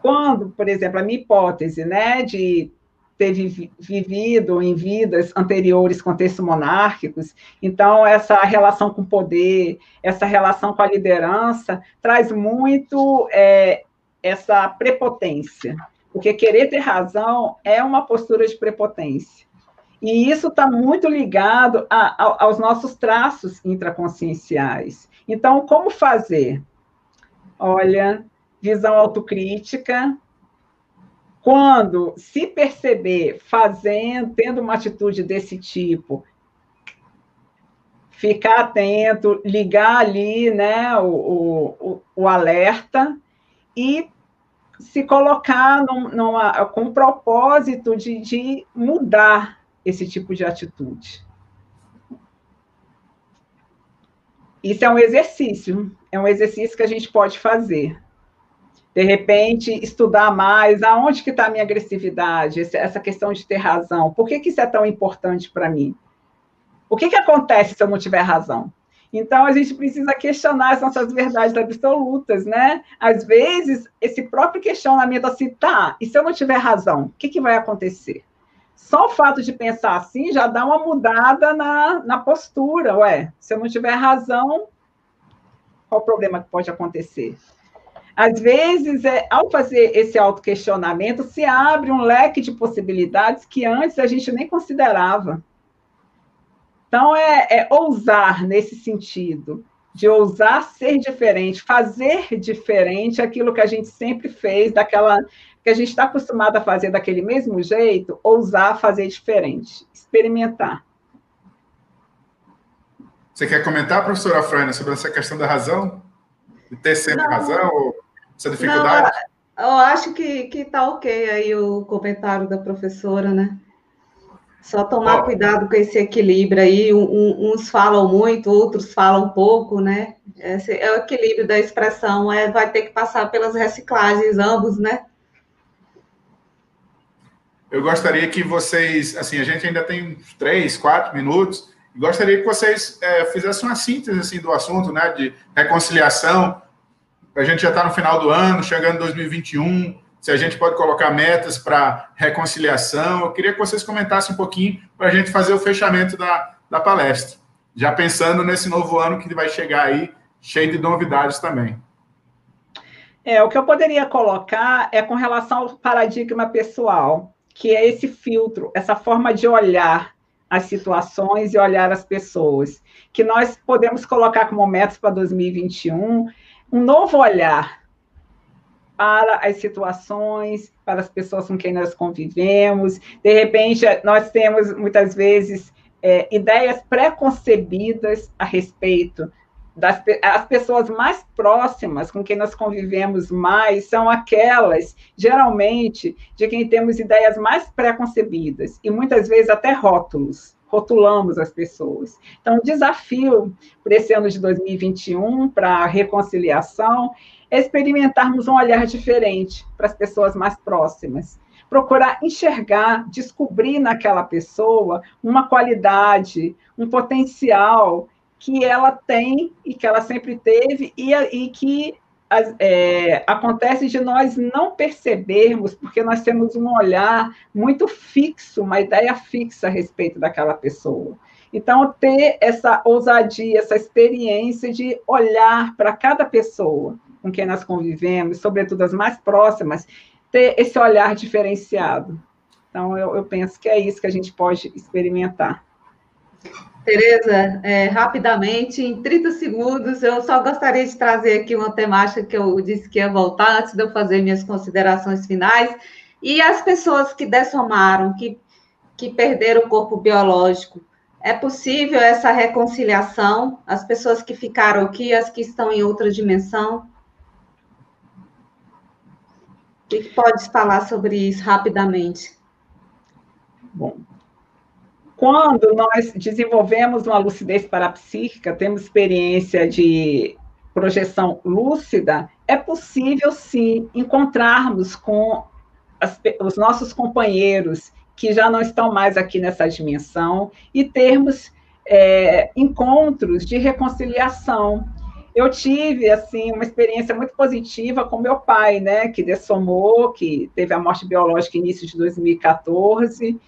quando, por exemplo, a minha hipótese, né, de ter vivido em vidas anteriores contextos monárquicos, então essa relação com o poder, essa relação com a liderança, traz muito é, essa prepotência, porque querer ter razão é uma postura de prepotência. E isso está muito ligado a, a, aos nossos traços intraconscienciais. Então, como fazer? Olha, visão autocrítica, quando se perceber fazendo, tendo uma atitude desse tipo, ficar atento, ligar ali né, o, o, o alerta e se colocar num, numa, com o propósito de, de mudar esse tipo de atitude. Isso é um exercício, é um exercício que a gente pode fazer de repente, estudar mais, aonde que está a minha agressividade, essa questão de ter razão, por que, que isso é tão importante para mim? O que, que acontece se eu não tiver razão? Então, a gente precisa questionar as nossas verdades absolutas, né? Às vezes, esse próprio questionamento assim, tá, e se eu não tiver razão, o que, que vai acontecer? Só o fato de pensar assim já dá uma mudada na, na postura, ué, se eu não tiver razão, qual o problema que pode acontecer? Às vezes, é, ao fazer esse autoquestionamento, se abre um leque de possibilidades que antes a gente nem considerava. Então, é, é ousar nesse sentido, de ousar ser diferente, fazer diferente aquilo que a gente sempre fez, daquela que a gente está acostumado a fazer daquele mesmo jeito, ousar fazer diferente, experimentar. Você quer comentar, professora Frânia, sobre essa questão da razão? De ter sempre Não. razão? Ou essa dificuldade? Não, eu acho que, que tá ok aí o comentário da professora, né? Só tomar cuidado com esse equilíbrio aí. Um, uns falam muito, outros falam pouco, né? Esse é o equilíbrio da expressão. É, vai ter que passar pelas reciclagens, ambos, né? Eu gostaria que vocês, assim, a gente ainda tem três, quatro minutos. Gostaria que vocês é, fizessem uma síntese assim, do assunto, né? De reconciliação a gente já está no final do ano, chegando em 2021, se a gente pode colocar metas para reconciliação. Eu queria que vocês comentassem um pouquinho para a gente fazer o fechamento da, da palestra. Já pensando nesse novo ano que vai chegar aí, cheio de novidades também. É, o que eu poderia colocar é com relação ao paradigma pessoal, que é esse filtro, essa forma de olhar as situações e olhar as pessoas, que nós podemos colocar como metas para 2021 um novo olhar para as situações, para as pessoas com quem nós convivemos. De repente, nós temos muitas vezes é, ideias preconcebidas a respeito das as pessoas mais próximas com quem nós convivemos mais são aquelas, geralmente, de quem temos ideias mais preconcebidas e muitas vezes até rótulos rotulamos as pessoas. Então, o desafio para esse ano de 2021, para a reconciliação, experimentarmos um olhar diferente para as pessoas mais próximas. Procurar enxergar, descobrir naquela pessoa uma qualidade, um potencial que ela tem e que ela sempre teve e, e que é, acontece de nós não percebermos, porque nós temos um olhar muito fixo, uma ideia fixa a respeito daquela pessoa. Então, ter essa ousadia, essa experiência de olhar para cada pessoa com quem nós convivemos, sobretudo as mais próximas, ter esse olhar diferenciado. Então, eu, eu penso que é isso que a gente pode experimentar. Tereza, é, rapidamente, em 30 segundos, eu só gostaria de trazer aqui uma temática que eu disse que ia voltar antes de eu fazer minhas considerações finais. E as pessoas que dessomaram, que, que perderam o corpo biológico, é possível essa reconciliação? As pessoas que ficaram aqui, as que estão em outra dimensão? O que pode falar sobre isso rapidamente? Bom, quando nós desenvolvemos uma lucidez parapsíquica, temos experiência de projeção lúcida, é possível sim encontrarmos com as, os nossos companheiros que já não estão mais aqui nessa dimensão e termos é, encontros de reconciliação. Eu tive assim uma experiência muito positiva com meu pai, né, que dessomou, que teve a morte biológica início de 2014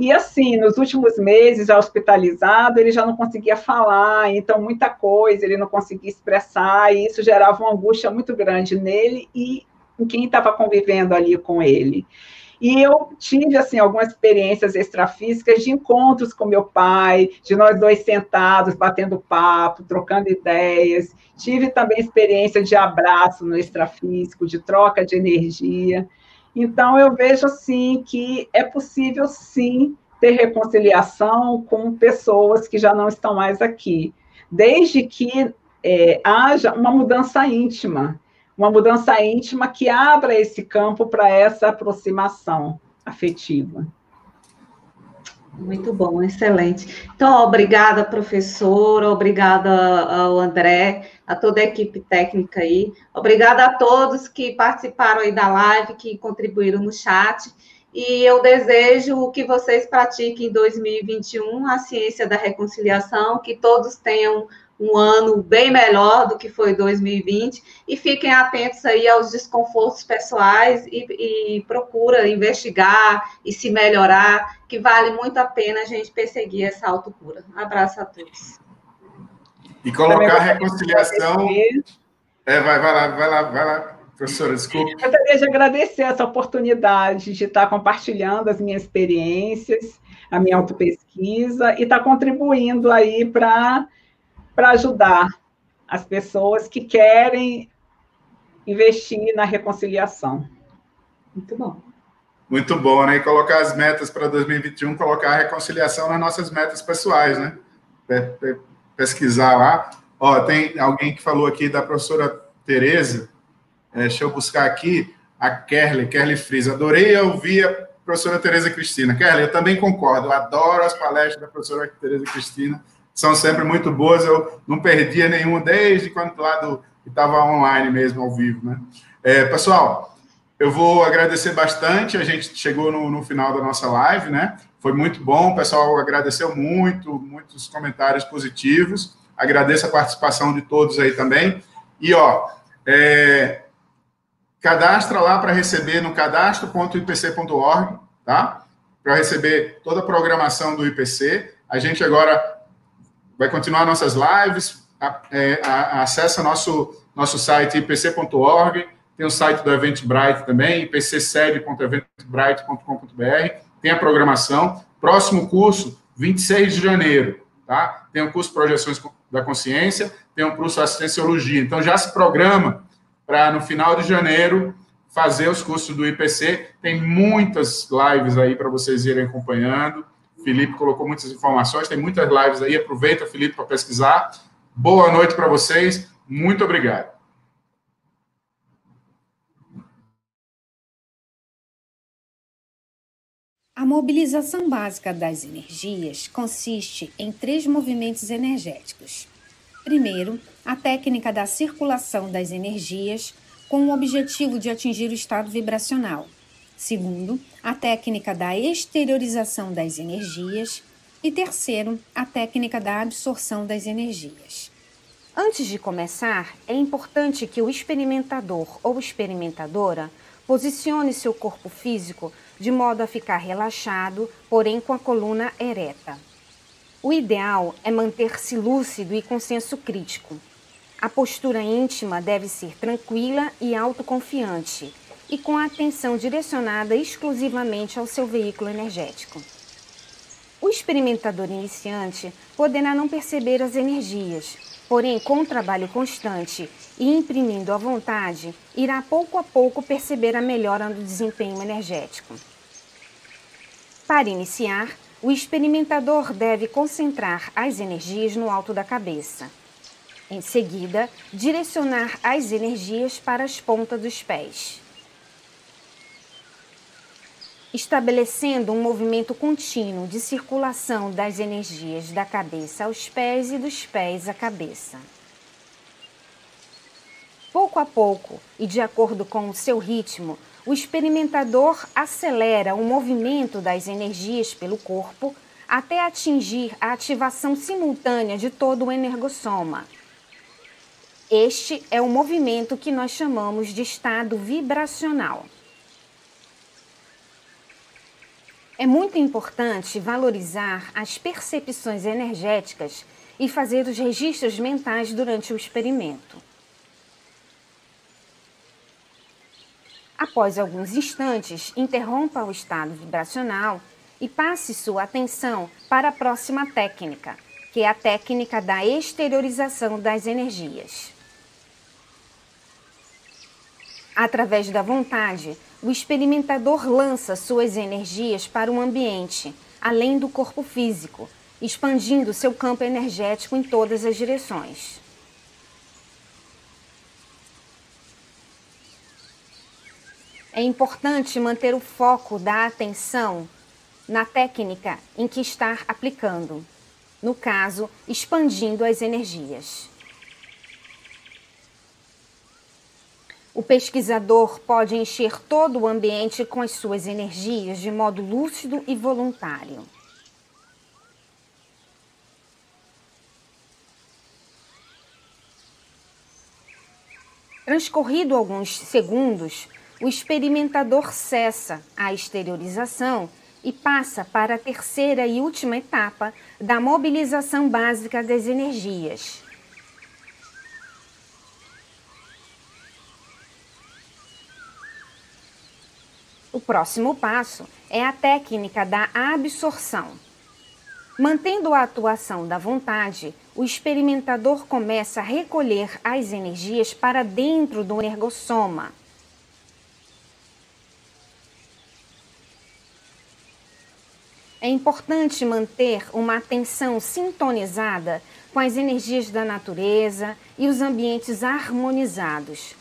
e assim, nos últimos meses, já hospitalizado, ele já não conseguia falar, então muita coisa ele não conseguia expressar, e isso gerava uma angústia muito grande nele e em quem estava convivendo ali com ele. E eu tive, assim, algumas experiências extrafísicas de encontros com meu pai, de nós dois sentados, batendo papo, trocando ideias. Tive também experiência de abraço no extrafísico, de troca de energia. Então, eu vejo, assim, que é possível, sim, ter reconciliação com pessoas que já não estão mais aqui, desde que é, haja uma mudança íntima, uma mudança íntima que abra esse campo para essa aproximação afetiva. Muito bom, excelente. Então, obrigada, professora, obrigada ao André, a toda a equipe técnica aí. Obrigada a todos que participaram aí da live, que contribuíram no chat. E eu desejo que vocês pratiquem em 2021 a ciência da reconciliação, que todos tenham um ano bem melhor do que foi 2020 e fiquem atentos aí aos desconfortos pessoais e, e procura investigar e se melhorar, que vale muito a pena a gente perseguir essa autocura. Um abraço a todos. E colocar a reconciliação. É, vai, vai lá, vai lá, vai lá. Professora, desculpe. Eu gostaria de agradecer essa oportunidade de estar compartilhando as minhas experiências, a minha autopesquisa e estar contribuindo aí para para ajudar as pessoas que querem investir na reconciliação. Muito bom. Muito bom, né? E colocar as metas para 2021, colocar a reconciliação nas nossas metas pessoais, né? Pesquisar lá. Ó, tem alguém que falou aqui da professora Tereza, é, deixa eu buscar aqui, a Kerly, Kerly Fris. Adorei ouvir a professora Tereza Cristina. Kerly, eu também concordo, eu adoro as palestras da professora Tereza Cristina são sempre muito boas. Eu não perdia nenhuma desde quando lá do estava online mesmo, ao vivo, né? É, pessoal, eu vou agradecer bastante. A gente chegou no, no, final da nossa live, né? Foi muito bom. O pessoal agradeceu muito, muitos comentários positivos. Agradeço a participação de todos aí também. E, ó, é, cadastra lá para receber no cadastro.ipc.org, tá? Para receber toda a programação do IPC. A gente agora vai continuar nossas lives. É, acessa nosso, nosso site ipc.org, tem o site do Eventbrite também, ipcsede.eventbrite.com.br, tem a programação. Próximo curso, 26 de janeiro, tá? Tem o curso Projeções da Consciência, tem o curso Assistenciologia. Então, já se programa para, no final de janeiro, fazer os cursos do IPC. Tem muitas lives aí para vocês irem acompanhando. Felipe colocou muitas informações, tem muitas lives aí. Aproveita, Felipe, para pesquisar. Boa noite para vocês. Muito obrigado. A mobilização básica das energias consiste em três movimentos energéticos. Primeiro, a técnica da circulação das energias com o objetivo de atingir o estado vibracional. Segundo, a técnica da exteriorização das energias. E terceiro, a técnica da absorção das energias. Antes de começar, é importante que o experimentador ou experimentadora posicione seu corpo físico de modo a ficar relaxado, porém com a coluna ereta. O ideal é manter-se lúcido e com senso crítico. A postura íntima deve ser tranquila e autoconfiante e com a atenção direcionada exclusivamente ao seu veículo energético. O experimentador iniciante poderá não perceber as energias, porém, com o trabalho constante e imprimindo a vontade, irá pouco a pouco perceber a melhora no desempenho energético. Para iniciar, o experimentador deve concentrar as energias no alto da cabeça. Em seguida, direcionar as energias para as pontas dos pés estabelecendo um movimento contínuo de circulação das energias da cabeça aos pés e dos pés à cabeça. Pouco a pouco, e de acordo com o seu ritmo, o experimentador acelera o movimento das energias pelo corpo até atingir a ativação simultânea de todo o energossoma. Este é o movimento que nós chamamos de estado vibracional. É muito importante valorizar as percepções energéticas e fazer os registros mentais durante o experimento. Após alguns instantes, interrompa o estado vibracional e passe sua atenção para a próxima técnica, que é a técnica da exteriorização das energias. Através da vontade, o experimentador lança suas energias para o ambiente, além do corpo físico, expandindo seu campo energético em todas as direções. É importante manter o foco da atenção na técnica em que está aplicando, no caso, expandindo as energias. O pesquisador pode encher todo o ambiente com as suas energias de modo lúcido e voluntário. Transcorrido alguns segundos, o experimentador cessa a exteriorização e passa para a terceira e última etapa da mobilização básica das energias. O próximo passo é a técnica da absorção. Mantendo a atuação da vontade, o experimentador começa a recolher as energias para dentro do energossoma É importante manter uma atenção sintonizada com as energias da natureza e os ambientes harmonizados.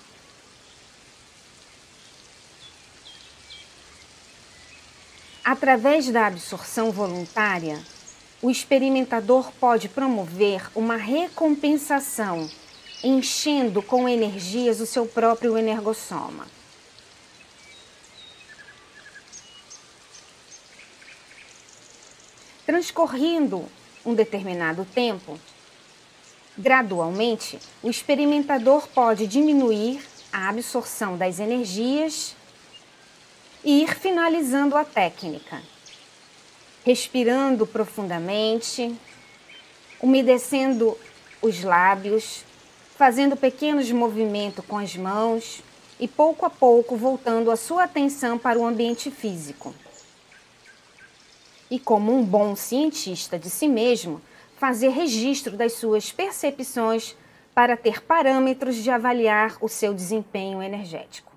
Através da absorção voluntária, o experimentador pode promover uma recompensação, enchendo com energias o seu próprio energossoma. Transcorrendo um determinado tempo, gradualmente, o experimentador pode diminuir a absorção das energias e ir finalizando a técnica, respirando profundamente, umedecendo os lábios, fazendo pequenos movimentos com as mãos e pouco a pouco voltando a sua atenção para o ambiente físico e, como um bom cientista de si mesmo, fazer registro das suas percepções para ter parâmetros de avaliar o seu desempenho energético.